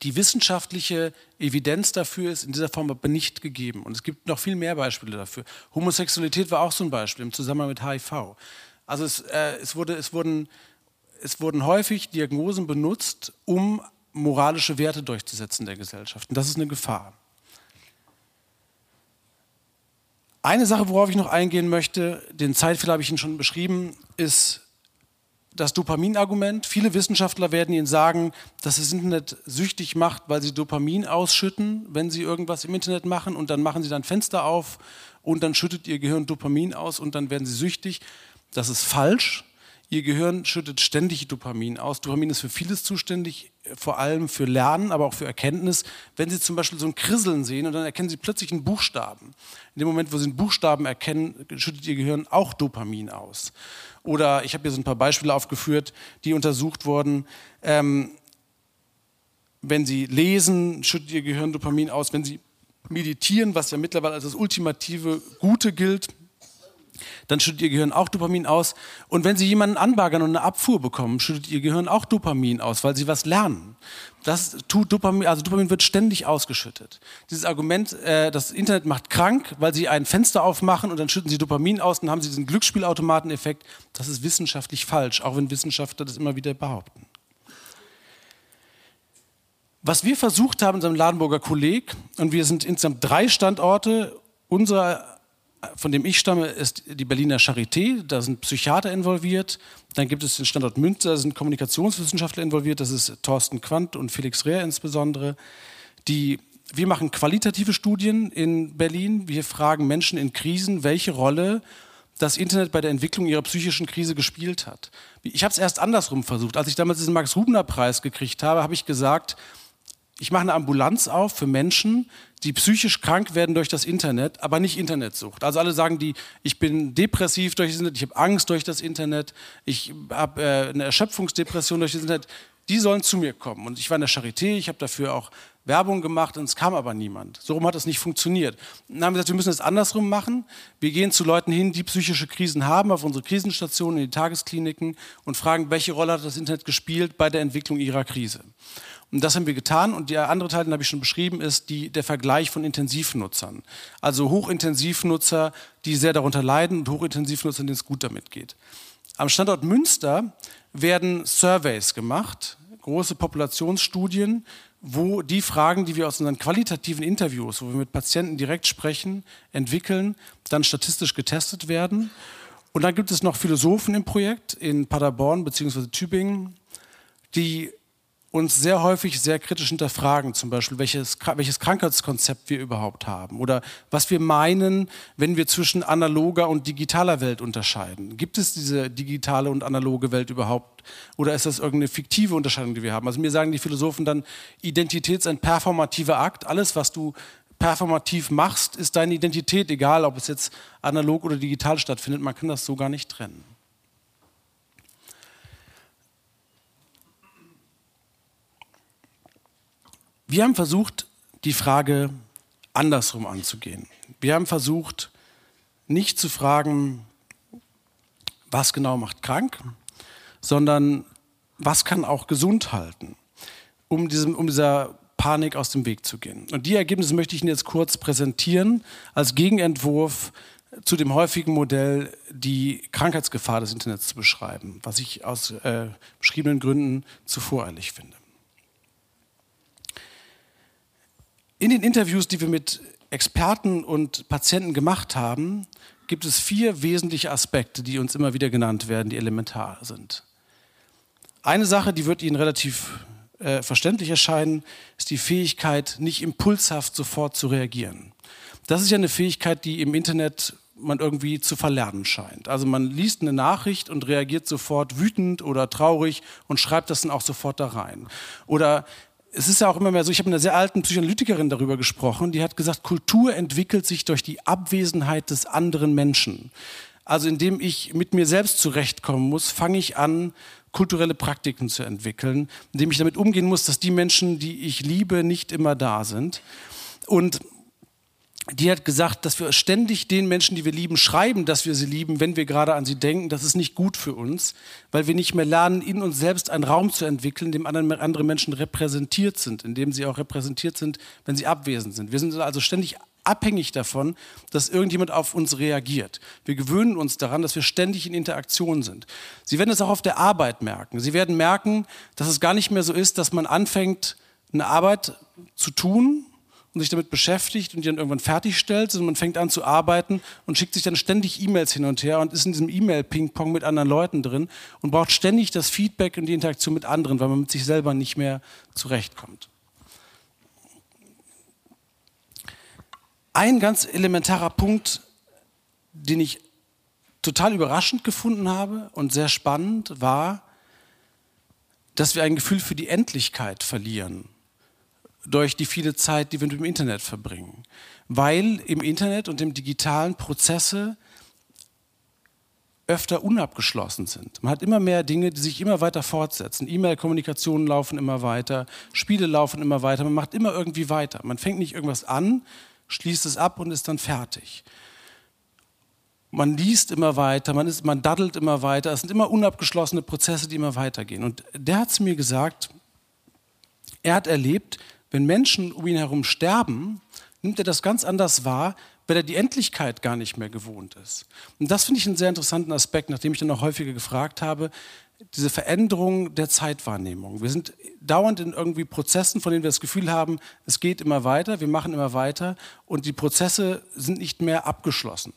die wissenschaftliche Evidenz dafür ist in dieser Form aber nicht gegeben. Und es gibt noch viel mehr Beispiele dafür. Homosexualität war auch so ein Beispiel im Zusammenhang mit HIV. Also es, äh, es, wurde, es, wurden, es wurden häufig Diagnosen benutzt, um moralische Werte durchzusetzen der Gesellschaft. Und das ist eine Gefahr. Eine Sache, worauf ich noch eingehen möchte, den Zeitfehler habe ich Ihnen schon beschrieben, ist das Dopaminargument. Viele Wissenschaftler werden Ihnen sagen, dass das Internet süchtig macht, weil sie Dopamin ausschütten, wenn sie irgendwas im Internet machen und dann machen sie dann Fenster auf und dann schüttet ihr Gehirn Dopamin aus und dann werden sie süchtig. Das ist falsch. Ihr Gehirn schüttet ständig Dopamin aus. Dopamin ist für vieles zuständig, vor allem für Lernen, aber auch für Erkenntnis. Wenn Sie zum Beispiel so ein Krisseln sehen und dann erkennen Sie plötzlich einen Buchstaben. In dem Moment, wo Sie einen Buchstaben erkennen, schüttet Ihr Gehirn auch Dopamin aus. Oder ich habe hier so ein paar Beispiele aufgeführt, die untersucht wurden. Ähm, wenn Sie lesen, schüttet Ihr Gehirn Dopamin aus. Wenn Sie meditieren, was ja mittlerweile als das ultimative Gute gilt, dann schüttet ihr Gehirn auch Dopamin aus. Und wenn Sie jemanden anbaggern und eine Abfuhr bekommen, schüttet Ihr Gehirn auch Dopamin aus, weil Sie was lernen. Das tut Dopamin, also Dopamin wird ständig ausgeschüttet. Dieses Argument, äh, das Internet macht krank, weil Sie ein Fenster aufmachen und dann schütten Sie Dopamin aus, dann haben Sie diesen Glücksspielautomateneffekt, das ist wissenschaftlich falsch, auch wenn Wissenschaftler das immer wieder behaupten. Was wir versucht haben unserem Ladenburger Kolleg, und wir sind insgesamt drei Standorte, unser von dem ich stamme, ist die Berliner Charité. Da sind Psychiater involviert. Dann gibt es den Standort Münster, da sind Kommunikationswissenschaftler involviert. Das ist Thorsten Quandt und Felix Rehr insbesondere. Die, wir machen qualitative Studien in Berlin. Wir fragen Menschen in Krisen, welche Rolle das Internet bei der Entwicklung ihrer psychischen Krise gespielt hat. Ich habe es erst andersrum versucht. Als ich damals diesen Max-Rubner-Preis gekriegt habe, habe ich gesagt, ich mache eine Ambulanz auf für Menschen, die psychisch krank werden durch das Internet, aber nicht Internetsucht. Also alle sagen die, ich bin depressiv durch das Internet, ich habe Angst durch das Internet, ich habe äh, eine Erschöpfungsdepression durch das Internet. Die sollen zu mir kommen. Und ich war in der Charité, ich habe dafür auch Werbung gemacht und es kam aber niemand. So rum hat es nicht funktioniert. Dann haben wir gesagt, wir müssen es andersrum machen. Wir gehen zu Leuten hin, die psychische Krisen haben, auf unsere Krisenstationen, in die Tageskliniken und fragen, welche Rolle hat das Internet gespielt bei der Entwicklung ihrer Krise. Und das haben wir getan. Und der andere Teil, den habe ich schon beschrieben, ist die, der Vergleich von Intensivnutzern. Also Hochintensivnutzer, die sehr darunter leiden und Hochintensivnutzer, denen es gut damit geht. Am Standort Münster werden Surveys gemacht, große Populationsstudien, wo die Fragen, die wir aus unseren qualitativen Interviews, wo wir mit Patienten direkt sprechen, entwickeln, dann statistisch getestet werden. Und dann gibt es noch Philosophen im Projekt in Paderborn bzw. Tübingen, die uns sehr häufig sehr kritisch hinterfragen, zum Beispiel, welches, welches Krankheitskonzept wir überhaupt haben oder was wir meinen, wenn wir zwischen analoger und digitaler Welt unterscheiden. Gibt es diese digitale und analoge Welt überhaupt oder ist das irgendeine fiktive Unterscheidung, die wir haben? Also mir sagen die Philosophen dann, Identität ist ein performativer Akt. Alles, was du performativ machst, ist deine Identität, egal ob es jetzt analog oder digital stattfindet. Man kann das so gar nicht trennen. Wir haben versucht, die Frage andersrum anzugehen. Wir haben versucht, nicht zu fragen, was genau macht krank, sondern was kann auch gesund halten, um, diesem, um dieser Panik aus dem Weg zu gehen. Und die Ergebnisse möchte ich Ihnen jetzt kurz präsentieren als Gegenentwurf zu dem häufigen Modell, die Krankheitsgefahr des Internets zu beschreiben, was ich aus äh, beschriebenen Gründen zu voreilig finde. In den Interviews, die wir mit Experten und Patienten gemacht haben, gibt es vier wesentliche Aspekte, die uns immer wieder genannt werden, die elementar sind. Eine Sache, die wird Ihnen relativ äh, verständlich erscheinen, ist die Fähigkeit, nicht impulshaft sofort zu reagieren. Das ist ja eine Fähigkeit, die im Internet man irgendwie zu verlernen scheint. Also man liest eine Nachricht und reagiert sofort wütend oder traurig und schreibt das dann auch sofort da rein. Oder es ist ja auch immer mehr so, ich habe mit einer sehr alten Psychoanalytikerin darüber gesprochen, die hat gesagt, Kultur entwickelt sich durch die Abwesenheit des anderen Menschen. Also indem ich mit mir selbst zurechtkommen muss, fange ich an, kulturelle Praktiken zu entwickeln, indem ich damit umgehen muss, dass die Menschen, die ich liebe, nicht immer da sind. Und die hat gesagt, dass wir ständig den Menschen, die wir lieben, schreiben, dass wir sie lieben, wenn wir gerade an sie denken. Das ist nicht gut für uns, weil wir nicht mehr lernen, in uns selbst einen Raum zu entwickeln, in dem andere Menschen repräsentiert sind, in dem sie auch repräsentiert sind, wenn sie abwesend sind. Wir sind also ständig abhängig davon, dass irgendjemand auf uns reagiert. Wir gewöhnen uns daran, dass wir ständig in Interaktion sind. Sie werden es auch auf der Arbeit merken. Sie werden merken, dass es gar nicht mehr so ist, dass man anfängt, eine Arbeit zu tun und sich damit beschäftigt und die dann irgendwann fertigstellt, sondern man fängt an zu arbeiten und schickt sich dann ständig E-Mails hin und her und ist in diesem E-Mail-Ping-Pong mit anderen Leuten drin und braucht ständig das Feedback und die Interaktion mit anderen, weil man mit sich selber nicht mehr zurechtkommt. Ein ganz elementarer Punkt, den ich total überraschend gefunden habe und sehr spannend, war, dass wir ein Gefühl für die Endlichkeit verlieren durch die viele Zeit, die wir mit dem Internet verbringen. Weil im Internet und im digitalen Prozesse öfter unabgeschlossen sind. Man hat immer mehr Dinge, die sich immer weiter fortsetzen. E-Mail-Kommunikationen laufen immer weiter, Spiele laufen immer weiter, man macht immer irgendwie weiter. Man fängt nicht irgendwas an, schließt es ab und ist dann fertig. man liest immer weiter, man, ist, man daddelt immer weiter. Es sind immer unabgeschlossene Prozesse, die immer weitergehen. Und der hat zu mir gesagt, er hat erlebt, wenn Menschen um ihn herum sterben, nimmt er das ganz anders wahr, weil er die Endlichkeit gar nicht mehr gewohnt ist. Und das finde ich einen sehr interessanten Aspekt, nachdem ich dann auch häufiger gefragt habe, diese Veränderung der Zeitwahrnehmung. Wir sind dauernd in irgendwie Prozessen, von denen wir das Gefühl haben, es geht immer weiter, wir machen immer weiter und die Prozesse sind nicht mehr abgeschlossen.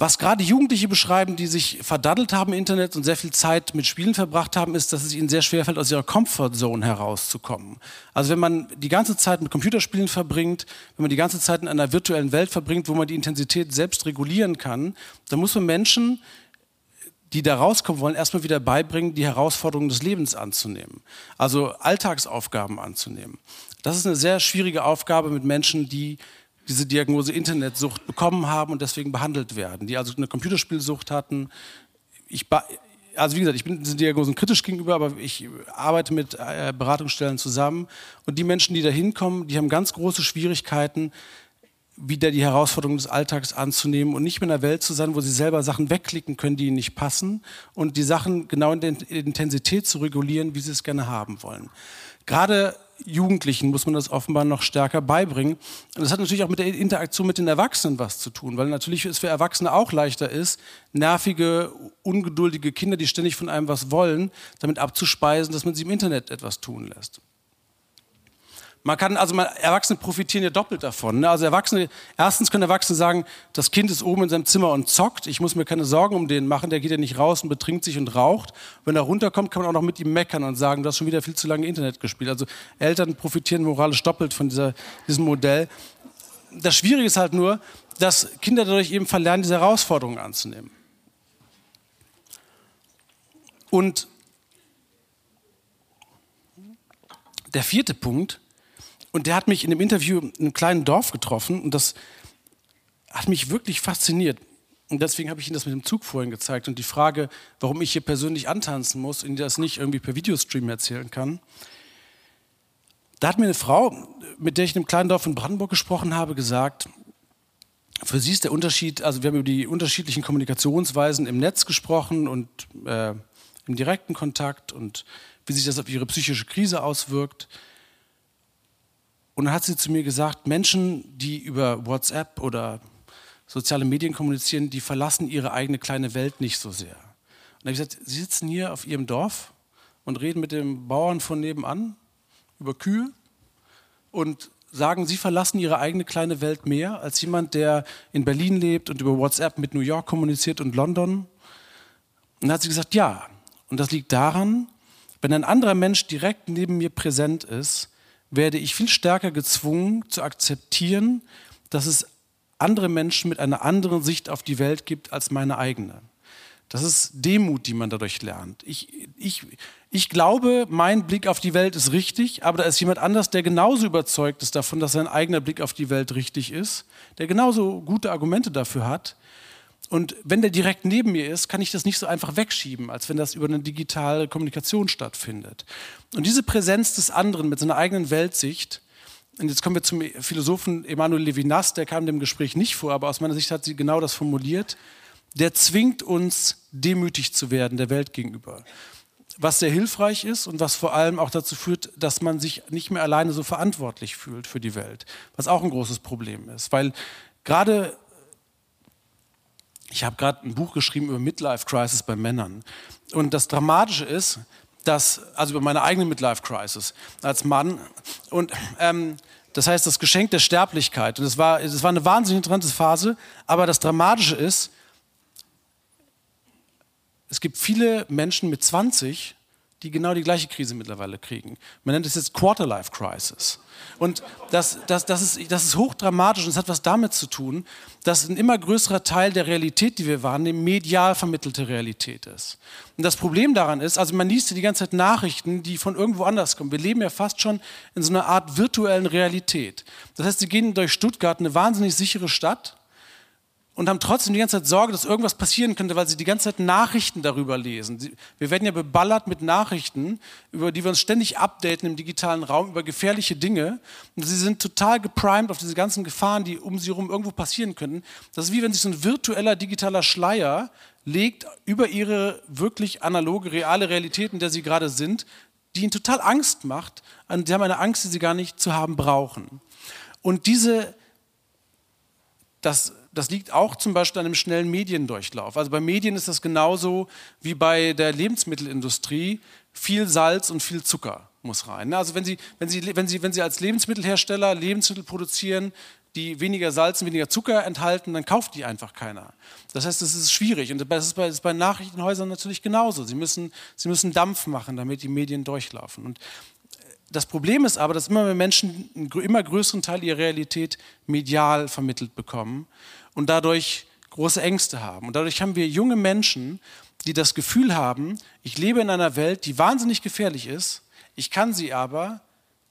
Was gerade Jugendliche beschreiben, die sich verdaddelt haben im Internet und sehr viel Zeit mit Spielen verbracht haben, ist, dass es ihnen sehr schwer fällt, aus ihrer Comfortzone herauszukommen. Also wenn man die ganze Zeit mit Computerspielen verbringt, wenn man die ganze Zeit in einer virtuellen Welt verbringt, wo man die Intensität selbst regulieren kann, dann muss man Menschen, die da rauskommen wollen, erstmal wieder beibringen, die Herausforderungen des Lebens anzunehmen. Also Alltagsaufgaben anzunehmen. Das ist eine sehr schwierige Aufgabe mit Menschen, die diese Diagnose Internetsucht bekommen haben und deswegen behandelt werden, die also eine Computerspielsucht hatten. Ich, also wie gesagt, ich bin diesen Diagnosen kritisch gegenüber, aber ich arbeite mit äh, Beratungsstellen zusammen und die Menschen, die da hinkommen, die haben ganz große Schwierigkeiten, wieder die Herausforderungen des Alltags anzunehmen und nicht mehr in einer Welt zu sein, wo sie selber Sachen wegklicken können, die ihnen nicht passen und die Sachen genau in der Intensität zu regulieren, wie sie es gerne haben wollen. Gerade Jugendlichen muss man das offenbar noch stärker beibringen. Und das hat natürlich auch mit der Interaktion mit den Erwachsenen was zu tun, weil natürlich es für Erwachsene auch leichter ist, nervige, ungeduldige Kinder, die ständig von einem was wollen, damit abzuspeisen, dass man sie im Internet etwas tun lässt. Man kann, also man, Erwachsene profitieren ja doppelt davon. Ne? Also Erwachsene, erstens können Erwachsene sagen, das Kind ist oben in seinem Zimmer und zockt, ich muss mir keine Sorgen um den machen, der geht ja nicht raus und betrinkt sich und raucht. Wenn er runterkommt, kann man auch noch mit ihm meckern und sagen, du hast schon wieder viel zu lange Internet gespielt. Also Eltern profitieren moralisch doppelt von dieser, diesem Modell. Das Schwierige ist halt nur, dass Kinder dadurch eben verlernen, diese Herausforderungen anzunehmen. Und der vierte Punkt, und der hat mich in einem Interview in einem kleinen Dorf getroffen und das hat mich wirklich fasziniert. Und deswegen habe ich Ihnen das mit dem Zug vorhin gezeigt und die Frage, warum ich hier persönlich antanzen muss und das nicht irgendwie per Videostream erzählen kann. Da hat mir eine Frau, mit der ich in einem kleinen Dorf in Brandenburg gesprochen habe, gesagt, für sie ist der Unterschied, also wir haben über die unterschiedlichen Kommunikationsweisen im Netz gesprochen und äh, im direkten Kontakt und wie sich das auf ihre psychische Krise auswirkt. Und dann hat sie zu mir gesagt, Menschen, die über WhatsApp oder soziale Medien kommunizieren, die verlassen ihre eigene kleine Welt nicht so sehr. Und dann habe ich gesagt, Sie sitzen hier auf Ihrem Dorf und reden mit dem Bauern von nebenan über Kühe und sagen, Sie verlassen Ihre eigene kleine Welt mehr als jemand, der in Berlin lebt und über WhatsApp mit New York kommuniziert und London. Und dann hat sie gesagt, ja. Und das liegt daran, wenn ein anderer Mensch direkt neben mir präsent ist, werde ich viel stärker gezwungen zu akzeptieren, dass es andere Menschen mit einer anderen Sicht auf die Welt gibt als meine eigene. Das ist Demut, die man dadurch lernt. Ich, ich, ich glaube, mein Blick auf die Welt ist richtig, aber da ist jemand anders, der genauso überzeugt ist davon, dass sein eigener Blick auf die Welt richtig ist, der genauso gute Argumente dafür hat. Und wenn der direkt neben mir ist, kann ich das nicht so einfach wegschieben, als wenn das über eine digitale Kommunikation stattfindet. Und diese Präsenz des anderen mit seiner eigenen Weltsicht, und jetzt kommen wir zum Philosophen Emanuel Levinas, der kam dem Gespräch nicht vor, aber aus meiner Sicht hat sie genau das formuliert, der zwingt uns, demütig zu werden der Welt gegenüber. Was sehr hilfreich ist und was vor allem auch dazu führt, dass man sich nicht mehr alleine so verantwortlich fühlt für die Welt, was auch ein großes Problem ist. Weil gerade ich habe gerade ein Buch geschrieben über Midlife Crisis bei Männern. Und das Dramatische ist, dass, also über meine eigene Midlife Crisis als Mann. Und ähm, das heißt, das Geschenk der Sterblichkeit. Und es war, es war eine wahnsinnig interessante Phase. Aber das Dramatische ist, es gibt viele Menschen mit 20, die genau die gleiche Krise mittlerweile kriegen. Man nennt es jetzt Quarterlife Crisis. Und das, das, das, ist, das ist hochdramatisch und es hat was damit zu tun, dass ein immer größerer Teil der Realität, die wir wahrnehmen, medial vermittelte Realität ist. Und das Problem daran ist, also man liest ja die ganze Zeit Nachrichten, die von irgendwo anders kommen. Wir leben ja fast schon in so einer Art virtuellen Realität. Das heißt, Sie gehen durch Stuttgart, eine wahnsinnig sichere Stadt, und haben trotzdem die ganze Zeit Sorge, dass irgendwas passieren könnte, weil sie die ganze Zeit Nachrichten darüber lesen. Wir werden ja beballert mit Nachrichten, über die wir uns ständig updaten im digitalen Raum, über gefährliche Dinge. Und sie sind total geprimed auf diese ganzen Gefahren, die um sie herum irgendwo passieren könnten. Das ist wie wenn sich so ein virtueller digitaler Schleier legt über ihre wirklich analoge, reale Realität, in der sie gerade sind, die ihnen total Angst macht. Und sie haben eine Angst, die sie gar nicht zu haben brauchen. Und diese, das das liegt auch zum Beispiel an einem schnellen Mediendurchlauf. Also bei Medien ist das genauso wie bei der Lebensmittelindustrie. Viel Salz und viel Zucker muss rein. Also wenn Sie, wenn Sie, wenn Sie, wenn Sie als Lebensmittelhersteller Lebensmittel produzieren, die weniger Salz und weniger Zucker enthalten, dann kauft die einfach keiner. Das heißt, es ist schwierig. Und das ist bei, das ist bei Nachrichtenhäusern natürlich genauso. Sie müssen, sie müssen Dampf machen, damit die Medien durchlaufen. Und das Problem ist aber, dass immer mehr Menschen einen immer größeren Teil ihrer Realität medial vermittelt bekommen und dadurch große Ängste haben. Und dadurch haben wir junge Menschen, die das Gefühl haben, ich lebe in einer Welt, die wahnsinnig gefährlich ist, ich kann sie aber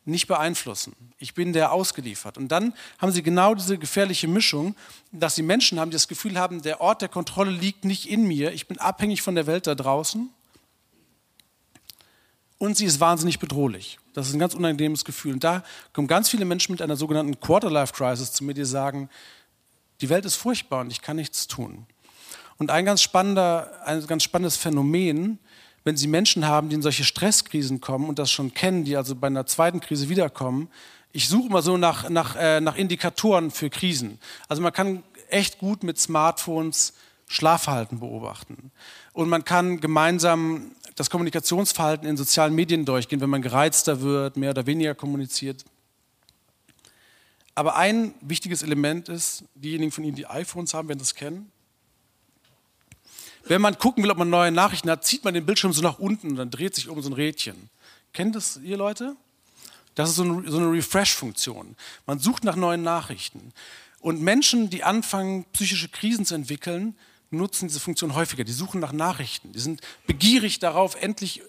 nicht beeinflussen. Ich bin der ausgeliefert. Und dann haben sie genau diese gefährliche Mischung, dass sie Menschen haben, die das Gefühl haben, der Ort der Kontrolle liegt nicht in mir, ich bin abhängig von der Welt da draußen. Und sie ist wahnsinnig bedrohlich. Das ist ein ganz unangenehmes Gefühl. Und da kommen ganz viele Menschen mit einer sogenannten Quarter-Life-Crisis zu mir, die sagen, die Welt ist furchtbar und ich kann nichts tun. Und ein ganz, spannender, ein ganz spannendes Phänomen, wenn Sie Menschen haben, die in solche Stresskrisen kommen und das schon kennen, die also bei einer zweiten Krise wiederkommen, ich suche immer so nach, nach, äh, nach Indikatoren für Krisen. Also man kann echt gut mit Smartphones Schlafverhalten beobachten. Und man kann gemeinsam das Kommunikationsverhalten in sozialen Medien durchgehen, wenn man gereizter wird, mehr oder weniger kommuniziert. Aber ein wichtiges Element ist, diejenigen von Ihnen, die iPhones haben, werden das kennen. Wenn man gucken will, ob man neue Nachrichten hat, zieht man den Bildschirm so nach unten und dann dreht sich um so ein Rädchen. Kennt das ihr Leute? Das ist so eine, so eine Refresh-Funktion. Man sucht nach neuen Nachrichten. Und Menschen, die anfangen, psychische Krisen zu entwickeln, nutzen diese Funktion häufiger. Die suchen nach Nachrichten. Die sind begierig darauf, endlich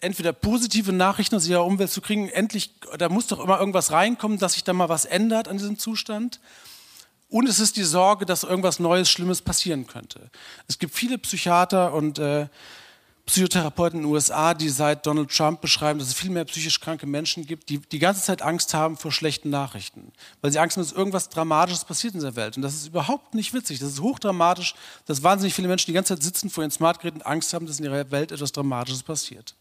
entweder positive Nachrichten aus ihrer Umwelt zu kriegen, endlich, da muss doch immer irgendwas reinkommen, dass sich da mal was ändert an diesem Zustand. Und es ist die Sorge, dass irgendwas Neues, Schlimmes passieren könnte. Es gibt viele Psychiater und äh, Psychotherapeuten in den USA, die seit Donald Trump beschreiben, dass es viel mehr psychisch kranke Menschen gibt, die die ganze Zeit Angst haben vor schlechten Nachrichten. Weil sie Angst haben, dass irgendwas Dramatisches passiert in der Welt. Und das ist überhaupt nicht witzig. Das ist hochdramatisch, dass wahnsinnig viele Menschen die ganze Zeit sitzen vor ihren Smartgeräten und Angst haben, dass in ihrer Welt etwas Dramatisches passiert.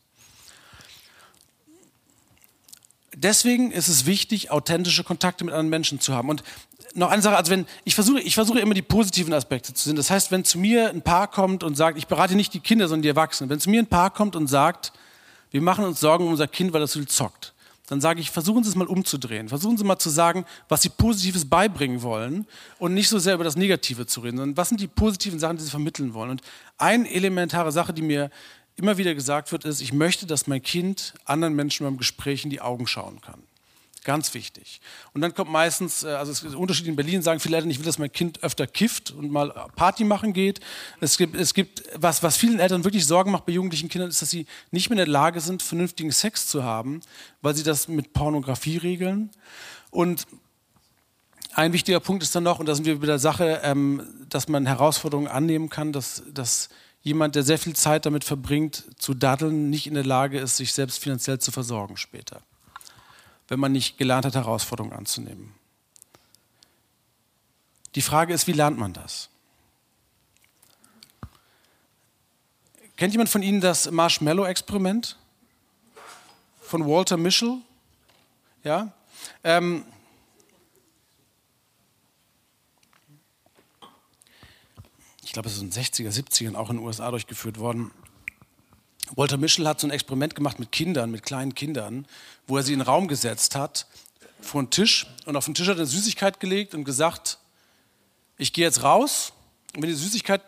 Deswegen ist es wichtig, authentische Kontakte mit anderen Menschen zu haben. Und noch eine Sache, also wenn ich versuche, ich versuche immer die positiven Aspekte zu sehen. Das heißt, wenn zu mir ein Paar kommt und sagt, ich berate nicht die Kinder, sondern die Erwachsenen. Wenn zu mir ein Paar kommt und sagt, wir machen uns Sorgen um unser Kind, weil das so viel zockt, dann sage ich, versuchen Sie es mal umzudrehen. Versuchen Sie mal zu sagen, was Sie Positives beibringen wollen und nicht so sehr über das Negative zu reden, sondern was sind die positiven Sachen, die Sie vermitteln wollen. Und eine elementare Sache, die mir immer wieder gesagt wird, ist, ich möchte, dass mein Kind anderen Menschen beim Gespräch in die Augen schauen kann. Ganz wichtig. Und dann kommt meistens, äh, also es gibt Unterschiede in Berlin, sagen viele Eltern, ich will, dass mein Kind öfter kifft und mal Party machen geht. Es gibt, es gibt was, was vielen Eltern wirklich Sorgen macht bei jugendlichen Kindern, ist, dass sie nicht mehr in der Lage sind, vernünftigen Sex zu haben, weil sie das mit Pornografie regeln. Und ein wichtiger Punkt ist dann noch, und da sind wir bei der Sache, ähm, dass man Herausforderungen annehmen kann, dass, dass jemand, der sehr viel Zeit damit verbringt, zu daddeln, nicht in der Lage ist, sich selbst finanziell zu versorgen später, wenn man nicht gelernt hat, Herausforderungen anzunehmen. Die Frage ist, wie lernt man das? Kennt jemand von Ihnen das Marshmallow-Experiment von Walter Mischel? Ja? Ähm, ich glaube, es ist in den 60er, 70ern auch in den USA durchgeführt worden. Walter Mischel hat so ein Experiment gemacht mit Kindern, mit kleinen Kindern, wo er sie in den Raum gesetzt hat, vor einen Tisch und auf den Tisch hat er eine Süßigkeit gelegt und gesagt, ich gehe jetzt raus und wenn die Süßigkeit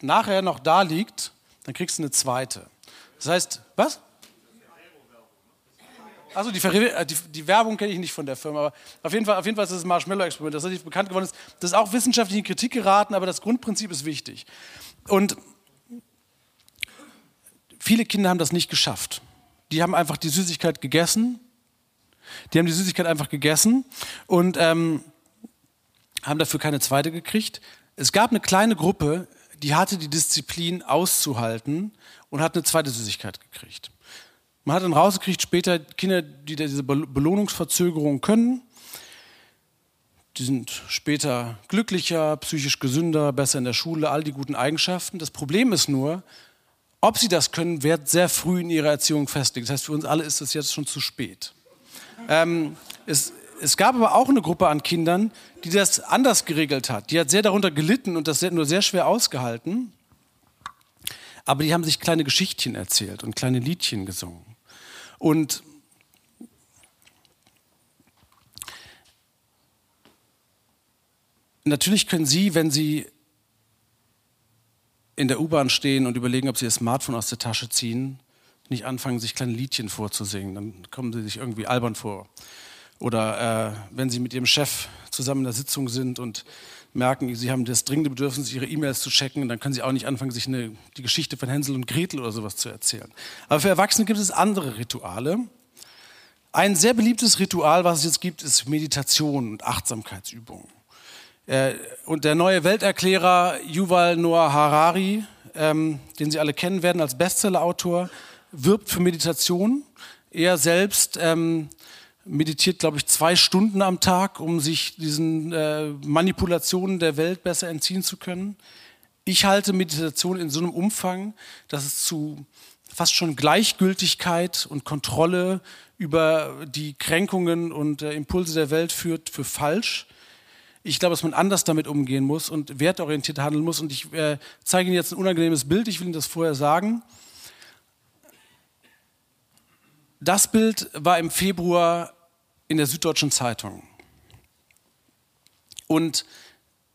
nachher noch da liegt, dann kriegst du eine zweite. Das heißt, was? Also die, äh, die, die, Werbung kenne ich nicht von der Firma, aber auf jeden Fall, auf jeden Fall ist das Marshmallow-Experiment, das relativ bekannt geworden ist. Das ist auch wissenschaftlich in Kritik geraten, aber das Grundprinzip ist wichtig. Und viele Kinder haben das nicht geschafft. Die haben einfach die Süßigkeit gegessen. Die haben die Süßigkeit einfach gegessen und ähm, haben dafür keine zweite gekriegt. Es gab eine kleine Gruppe, die hatte die Disziplin auszuhalten und hat eine zweite Süßigkeit gekriegt. Man hat dann rausgekriegt, später Kinder, die diese Belohnungsverzögerung können, die sind später glücklicher, psychisch gesünder, besser in der Schule, all die guten Eigenschaften. Das Problem ist nur, ob sie das können, wird sehr früh in ihrer Erziehung festgelegt. Das heißt, für uns alle ist das jetzt schon zu spät. Ähm, es, es, gab aber auch eine Gruppe an Kindern, die das anders geregelt hat. Die hat sehr darunter gelitten und das nur sehr schwer ausgehalten. Aber die haben sich kleine Geschichtchen erzählt und kleine Liedchen gesungen. Und natürlich können Sie, wenn Sie in der U-Bahn stehen und überlegen, ob Sie Ihr Smartphone aus der Tasche ziehen, nicht anfangen, sich kleine Liedchen vorzusingen. Dann kommen Sie sich irgendwie albern vor. Oder äh, wenn Sie mit Ihrem Chef zusammen in der Sitzung sind und merken, Sie haben das dringende Bedürfnis, Ihre E-Mails zu checken, dann können Sie auch nicht anfangen, sich eine, die Geschichte von Hänsel und Gretel oder sowas zu erzählen. Aber für Erwachsene gibt es andere Rituale. Ein sehr beliebtes Ritual, was es jetzt gibt, ist Meditation und Achtsamkeitsübungen. Äh, und der neue Welterklärer Yuval Noah Harari, ähm, den Sie alle kennen werden als Bestsellerautor, wirbt für Meditation. Er selbst ähm, meditiert, glaube ich, zwei Stunden am Tag, um sich diesen äh, Manipulationen der Welt besser entziehen zu können. Ich halte Meditation in so einem Umfang, dass es zu fast schon Gleichgültigkeit und Kontrolle über die Kränkungen und äh, Impulse der Welt führt, für falsch. Ich glaube, dass man anders damit umgehen muss und wertorientiert handeln muss. Und ich äh, zeige Ihnen jetzt ein unangenehmes Bild. Ich will Ihnen das vorher sagen. Das Bild war im Februar in der Süddeutschen Zeitung. Und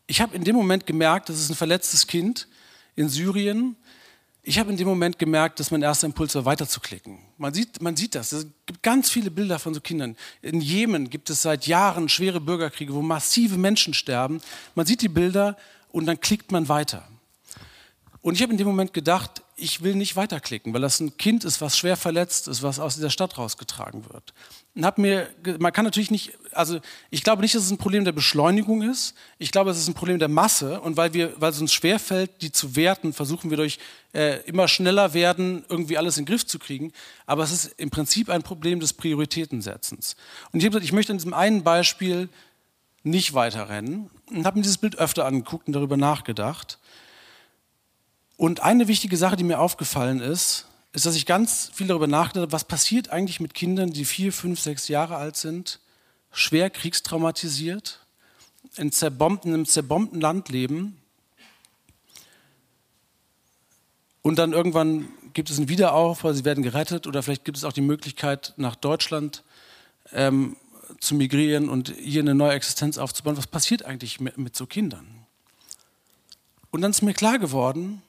ich habe in dem Moment gemerkt, das ist ein verletztes Kind in Syrien, ich habe in dem Moment gemerkt, dass mein erster Impuls war, weiterzuklicken. Man sieht, man sieht das. Es gibt ganz viele Bilder von so Kindern. In Jemen gibt es seit Jahren schwere Bürgerkriege, wo massive Menschen sterben. Man sieht die Bilder und dann klickt man weiter. Und ich habe in dem Moment gedacht, ich will nicht weiterklicken, weil das ein Kind ist, was schwer verletzt ist, was aus dieser Stadt rausgetragen wird und habe mir, man kann natürlich nicht, also ich glaube nicht, dass es ein Problem der Beschleunigung ist. Ich glaube, es ist ein Problem der Masse und weil wir, weil es uns schwerfällt, die zu werten, versuchen wir durch äh, immer schneller werden irgendwie alles in den Griff zu kriegen. Aber es ist im Prinzip ein Problem des Prioritätensetzens. Und ich habe gesagt, ich möchte an diesem einen Beispiel nicht weiterrennen und habe mir dieses Bild öfter angeguckt und darüber nachgedacht. Und eine wichtige Sache, die mir aufgefallen ist, ist, dass ich ganz viel darüber nachgedacht habe, was passiert eigentlich mit Kindern, die vier, fünf, sechs Jahre alt sind, schwer kriegstraumatisiert, in, zerbombten, in einem zerbombten Land leben und dann irgendwann gibt es einen Wiederaufbau, sie werden gerettet oder vielleicht gibt es auch die Möglichkeit, nach Deutschland ähm, zu migrieren und hier eine neue Existenz aufzubauen. Was passiert eigentlich mit, mit so Kindern? Und dann ist mir klar geworden,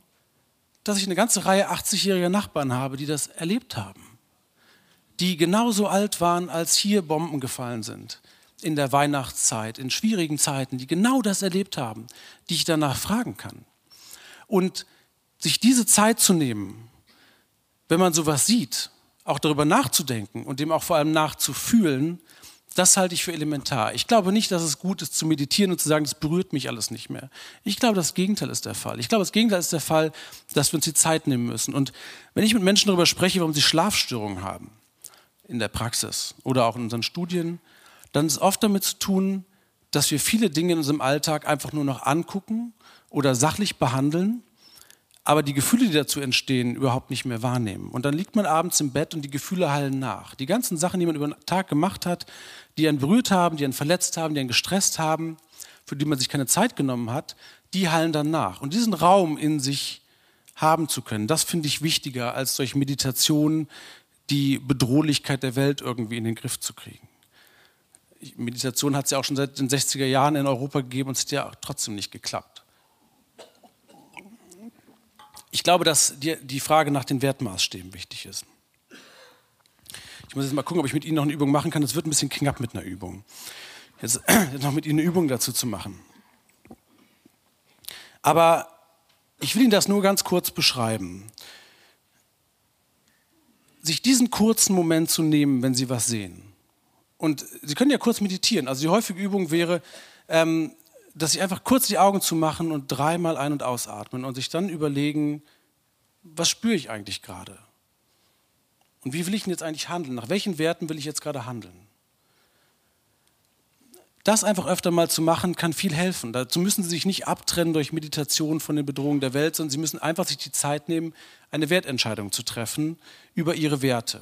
dass ich eine ganze Reihe 80-jähriger Nachbarn habe, die das erlebt haben. Die genauso alt waren, als hier Bomben gefallen sind. In der Weihnachtszeit, in schwierigen Zeiten, die genau das erlebt haben, die ich danach fragen kann. Und sich diese Zeit zu nehmen, wenn man sowas sieht, auch darüber nachzudenken und dem auch vor allem nachzufühlen, das halte ich für elementar. Ich glaube nicht, dass es gut ist zu meditieren und zu sagen, das berührt mich alles nicht mehr. Ich glaube, das Gegenteil ist der Fall. Ich glaube, das Gegenteil ist der Fall, dass wir uns die Zeit nehmen müssen. Und wenn ich mit Menschen darüber spreche, warum sie Schlafstörungen haben, in der Praxis oder auch in unseren Studien, dann ist es oft damit zu tun, dass wir viele Dinge in unserem Alltag einfach nur noch angucken oder sachlich behandeln aber die Gefühle, die dazu entstehen, überhaupt nicht mehr wahrnehmen. Und dann liegt man abends im Bett und die Gefühle hallen nach. Die ganzen Sachen, die man über den Tag gemacht hat, die einen berührt haben, die einen verletzt haben, die einen gestresst haben, für die man sich keine Zeit genommen hat, die hallen dann nach. Und diesen Raum in sich haben zu können, das finde ich wichtiger, als durch Meditation die Bedrohlichkeit der Welt irgendwie in den Griff zu kriegen. Meditation hat es ja auch schon seit den 60er Jahren in Europa gegeben und es hat ja trotzdem nicht geklappt. Ich glaube, dass die, die Frage nach den Wertmaßstäben wichtig ist. Ich muss jetzt mal gucken, ob ich mit Ihnen noch eine Übung machen kann. Das wird ein bisschen knapp mit einer Übung. [CLEARS THROAT] Jetzt, noch mit Ihnen eine Übung dazu zu machen. Aber ich will Ihnen das nur ganz kurz beschreiben. Sich diesen kurzen Moment zu nehmen, wenn Sie was sehen. Und Sie können ja kurz meditieren. Also die häufige Übung wäre, ähm, dass sie einfach kurz die Augen zu machen und dreimal ein- und ausatmen und sich dann überlegen, was spüre ich eigentlich gerade? Und wie will ich denn jetzt eigentlich handeln? Nach welchen Werten will ich jetzt gerade handeln? Das einfach öfter mal zu machen, kann viel helfen. Dazu müssen Sie sich nicht abtrennen durch Meditation von den Bedrohungen der Welt, sondern Sie müssen einfach sich die Zeit nehmen, eine Wertentscheidung zu treffen über Ihre Werte.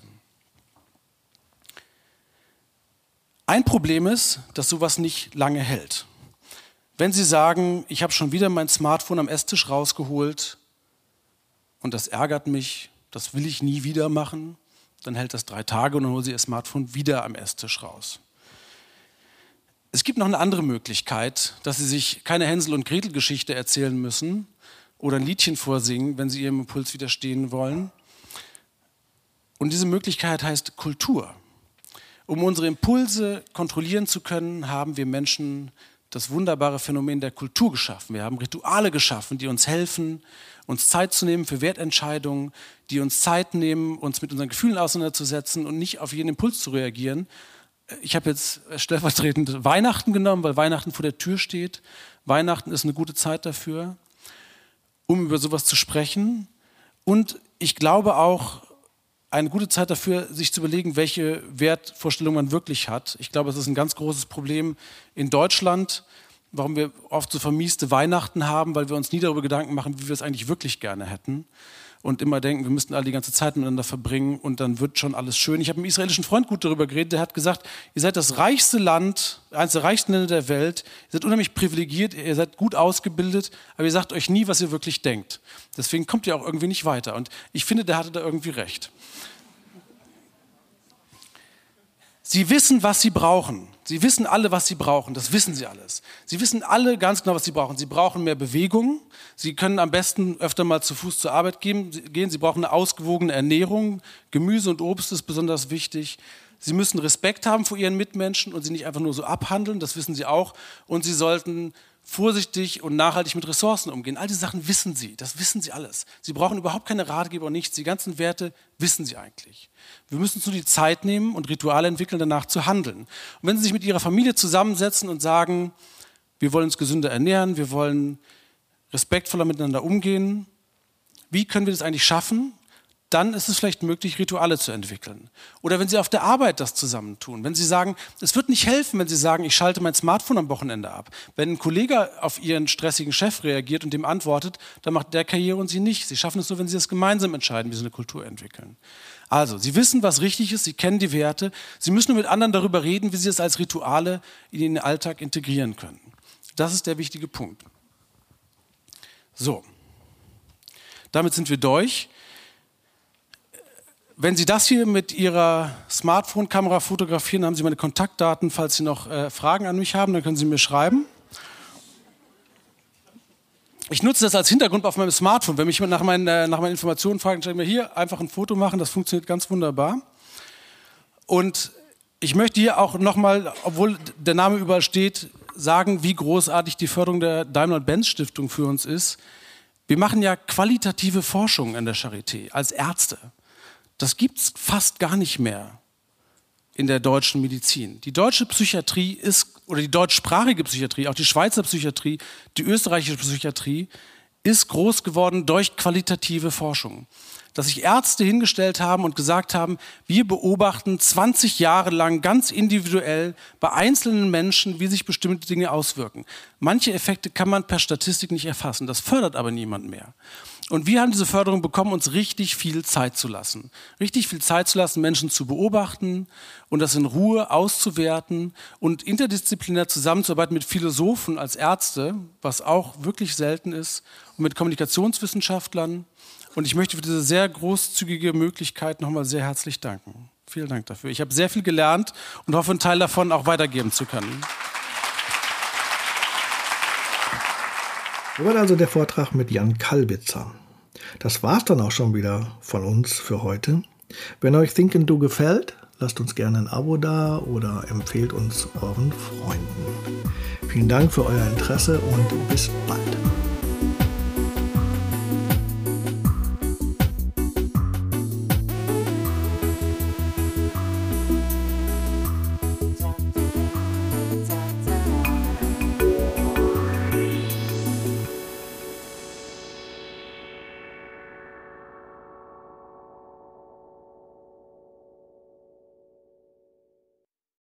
Ein Problem ist, dass sowas nicht lange hält. Wenn Sie sagen, ich habe schon wieder mein Smartphone am Esstisch rausgeholt und das ärgert mich, das will ich nie wieder machen, dann hält das drei Tage und dann holen Sie Ihr Smartphone wieder am Esstisch raus. Es gibt noch eine andere Möglichkeit, dass Sie sich keine Hänsel- und Gretel-Geschichte erzählen müssen oder ein Liedchen vorsingen, wenn Sie Ihrem Impuls widerstehen wollen. Und diese Möglichkeit heißt Kultur. Um unsere Impulse kontrollieren zu können, haben wir Menschen das wunderbare Phänomen der Kultur geschaffen. Wir haben Rituale geschaffen, die uns helfen, uns Zeit zu nehmen für Wertentscheidungen, die uns Zeit nehmen, uns mit unseren Gefühlen auseinanderzusetzen und nicht auf jeden Impuls zu reagieren. Ich habe jetzt stellvertretend Weihnachten genommen, weil Weihnachten vor der Tür steht. Weihnachten ist eine gute Zeit dafür, um über sowas zu sprechen. Und ich glaube auch, eine gute Zeit dafür, sich zu überlegen, welche Wertvorstellung man wirklich hat. Ich glaube, es ist ein ganz großes Problem in Deutschland, warum wir oft so vermieste Weihnachten haben, weil wir uns nie darüber Gedanken machen, wie wir es eigentlich wirklich gerne hätten. Und immer denken, wir müssten alle die ganze Zeit miteinander verbringen und dann wird schon alles schön. Ich habe mit einem israelischen Freund gut darüber geredet, der hat gesagt, ihr seid das reichste Land, eines der reichsten Länder der Welt, ihr seid unheimlich privilegiert, ihr seid gut ausgebildet, aber ihr sagt euch nie, was ihr wirklich denkt. Deswegen kommt ihr auch irgendwie nicht weiter. Und ich finde, der hatte da irgendwie recht. Sie wissen, was sie brauchen. Sie wissen alle, was sie brauchen. Das wissen sie alles. Sie wissen alle ganz genau, was sie brauchen. Sie brauchen mehr Bewegung. Sie können am besten öfter mal zu Fuß zur Arbeit gehen. Sie brauchen eine ausgewogene Ernährung. Gemüse und Obst ist besonders wichtig. Sie müssen Respekt haben vor ihren Mitmenschen und sie nicht einfach nur so abhandeln. Das wissen sie auch. Und sie sollten vorsichtig und nachhaltig mit Ressourcen umgehen. All diese Sachen wissen Sie, das wissen Sie alles. Sie brauchen überhaupt keine Ratgeber und nichts. Die ganzen Werte wissen Sie eigentlich. Wir müssen uns nur die Zeit nehmen und Rituale entwickeln, danach zu handeln. Und wenn Sie sich mit Ihrer Familie zusammensetzen und sagen, wir wollen uns gesünder ernähren, wir wollen respektvoller miteinander umgehen, wie können wir das eigentlich schaffen? Dann ist es vielleicht möglich, Rituale zu entwickeln. Oder wenn Sie auf der Arbeit das zusammentun. Wenn Sie sagen, es wird nicht helfen, wenn Sie sagen, ich schalte mein Smartphone am Wochenende ab. Wenn ein Kollege auf Ihren stressigen Chef reagiert und dem antwortet, dann macht der Karriere und Sie nicht. Sie schaffen es nur, wenn Sie das gemeinsam entscheiden, wie Sie eine Kultur entwickeln. Also, Sie wissen, was richtig ist, Sie kennen die Werte. Sie müssen nur mit anderen darüber reden, wie Sie es als Rituale in den Alltag integrieren können. Das ist der wichtige Punkt. So. Damit sind wir durch. Wenn Sie das hier mit Ihrer Smartphone-Kamera fotografieren, haben Sie meine Kontaktdaten. Falls Sie noch äh, Fragen an mich haben, dann können Sie mir schreiben. Ich nutze das als Hintergrund auf meinem Smartphone. Wenn mich nach meinen, äh, nach meinen Informationen fragen, stelle ich mir hier einfach ein Foto machen. Das funktioniert ganz wunderbar. Und ich möchte hier auch nochmal, obwohl der Name überall steht, sagen, wie großartig die Förderung der Daimler-Benz-Stiftung für uns ist. Wir machen ja qualitative Forschung an der Charité als Ärzte. Das gibt es fast gar nicht mehr in der deutschen Medizin. Die deutsche Psychiatrie ist, oder die deutschsprachige Psychiatrie, auch die Schweizer Psychiatrie, die österreichische Psychiatrie, ist groß geworden durch qualitative Forschung. Dass sich Ärzte hingestellt haben und gesagt haben, wir beobachten 20 Jahre lang ganz individuell bei einzelnen Menschen, wie sich bestimmte Dinge auswirken. Manche Effekte kann man per Statistik nicht erfassen, das fördert aber niemand mehr. Und wir haben diese Förderung bekommen, uns richtig viel Zeit zu lassen. Richtig viel Zeit zu lassen, Menschen zu beobachten und das in Ruhe auszuwerten und interdisziplinär zusammenzuarbeiten mit Philosophen als Ärzte, was auch wirklich selten ist, und mit Kommunikationswissenschaftlern. Und ich möchte für diese sehr großzügige Möglichkeit nochmal sehr herzlich danken. Vielen Dank dafür. Ich habe sehr viel gelernt und hoffe, einen Teil davon auch weitergeben zu können. Soweit also der Vortrag mit Jan Kalbitzer. Das war's dann auch schon wieder von uns für heute. Wenn euch Think and Do gefällt, lasst uns gerne ein Abo da oder empfehlt uns euren Freunden. Vielen Dank für euer Interesse und bis bald.